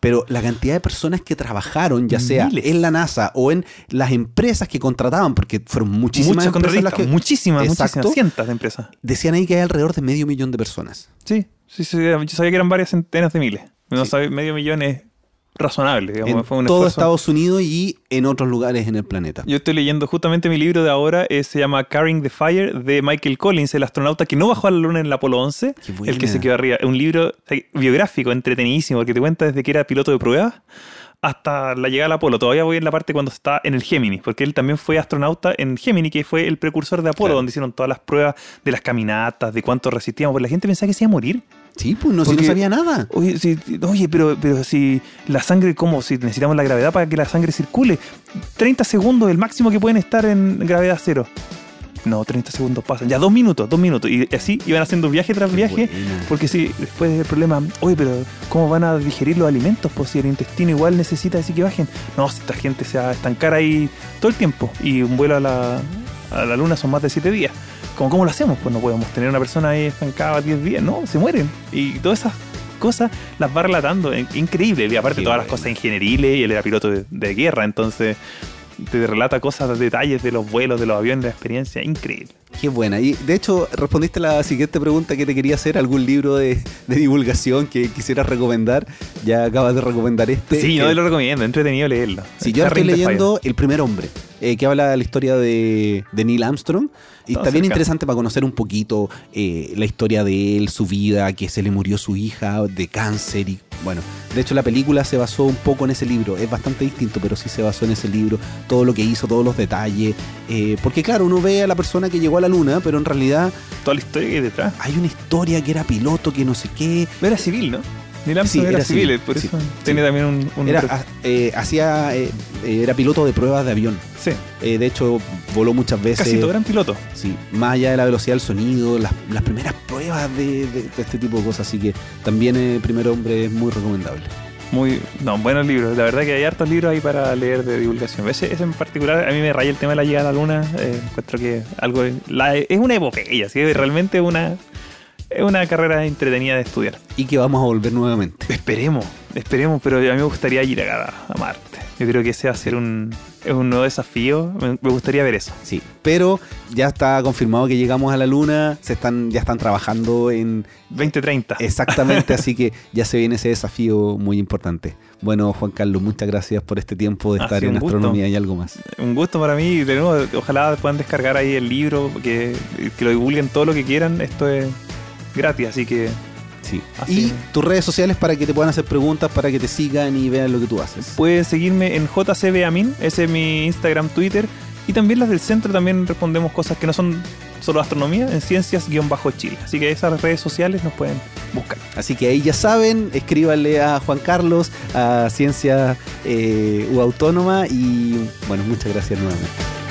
Pero la cantidad de personas que trabajaron, ya sea Miles. en la NASA o en las empresas que contrataban, porque fueron muchísimas muchas empresas las contratistas, que muchísimas, Exacto. muchísimas, cientos de empresas. decían ahí que hay alrededor de medio millón de personas. Sí, sí, sí, yo sabía que eran varias centenas de miles. No Sí. sabía, medio millón es razonable, digamos, en fue un todo esfuerzo. Estados Unidos y en otros lugares en el planeta. Yo estoy leyendo justamente mi libro de ahora, eh, se llama Carrying the Fire, de Michael Collins, el astronauta que no bajó a la luna en el Apolo 11, Qué buena. el que se quedó arriba. Un libro eh, biográfico, entretenidísimo, porque te cuenta desde que era piloto de pruebas hasta la llegada al Apolo. Todavía voy en la parte cuando está en el Gemini, porque él también fue astronauta en Gemini, que fue el precursor de Apolo, Claro. donde hicieron todas las pruebas de las caminatas, de cuánto resistíamos, porque la gente pensaba que se iba a morir. Sí, pues no, si no sabía nada. Oye, si- oye, pero, pero si la sangre, ¿cómo? Si necesitamos la gravedad para que la sangre circule. 30 segundos, el máximo que pueden estar en gravedad cero. No, 30 segundos pasan. Ya dos minutos, dos minutos. Y así iban haciendo viaje tras Qué viaje. buena. Porque si después el problema, oye, pero ¿cómo van a digerir los alimentos? Pues si el intestino igual necesita decir que bajen. No, si esta gente se va a estancar ahí todo el tiempo. Y un vuelo a la, a la luna son más de 7 días. ¿Cómo, ¿Cómo lo hacemos? Pues no podemos tener una persona ahí estancada 10 días. No, se mueren. Y todas esas cosas las va relatando. In- Increíble. Y aparte Qué todas las cosas ingenieriles. Y él era piloto de, de guerra. Entonces te relata cosas, detalles de los vuelos, de los aviones, de la experiencia. Increíble. Qué buena. Y de hecho, respondiste a la siguiente pregunta que te quería hacer. ¿Algún libro de, de divulgación que quisieras recomendar? Ya acabas de recomendar este. Sí, yo lo recomiendo. Entretenido leerlo. Sí, yo estoy leyendo El primer hombre, eh, que habla de la historia de, de Neil Armstrong. Y Todo está bien interesante para conocer un poquito eh, la historia de él, su vida, que se le murió su hija de cáncer. Y bueno, de hecho la película se basó un poco en ese libro. Es bastante distinto, pero sí se basó en ese libro. Todo lo que hizo, todos los detalles. Eh, porque claro, uno ve a la persona que llegó a la luna, pero en realidad Toda la historia que hay detrás. hay una historia que era piloto, que no sé qué. Era civil, ¿no? Neil Armstrong Sí, era, era civil, civil, por sí, eso sí. tiene también un... un Era, ah, eh, hacía, eh, eh, era piloto de pruebas de avión. sí, Eh, de hecho, voló muchas veces. casi todo eran pilotos. Sí, más allá de la velocidad del sonido, las, las primeras pruebas de, de- de este tipo de cosas. Así que también el primer hombre es muy recomendable. Muy, no, buenos libros. La verdad que hay hartos libros ahí para leer de divulgación. Ese, ese en particular, a mí me raya el tema de la llegada a la luna. Encuentro que algo la- es una epopeya, que realmente una, es una carrera entretenida de estudiar. Y que vamos a volver nuevamente. Esperemos, esperemos, pero a mí me gustaría ir a, a Marte. Yo creo que ese va a ser un, es un nuevo desafío. Me, gustaría ver eso. Sí, pero ya está confirmado que llegamos a la luna. Se están, ya están trabajando en 2030. exactamente, así que ya se viene ese desafío muy importante. Bueno, Juan Carlos, muchas gracias por este tiempo de estar en gusto. astronomía y algo más. Un gusto para mí. De nuevo, ojalá puedan descargar ahí el libro, que, que lo divulguen todo lo que quieran. Esto es gratis, así que Sí. Así y es. tus redes sociales para que te puedan hacer preguntas, para que te sigan y vean lo que tú haces. pueden seguirme en JCBAmin, ese es mi Instagram, Twitter. Y también las del centro también respondemos cosas que no son solo astronomía, en ciencias-chile. Así que esas redes sociales nos pueden buscar. Así que ahí ya saben, escríbanle a Juan Carlos, a Ciencia eh, U Autónoma y bueno, muchas gracias nuevamente.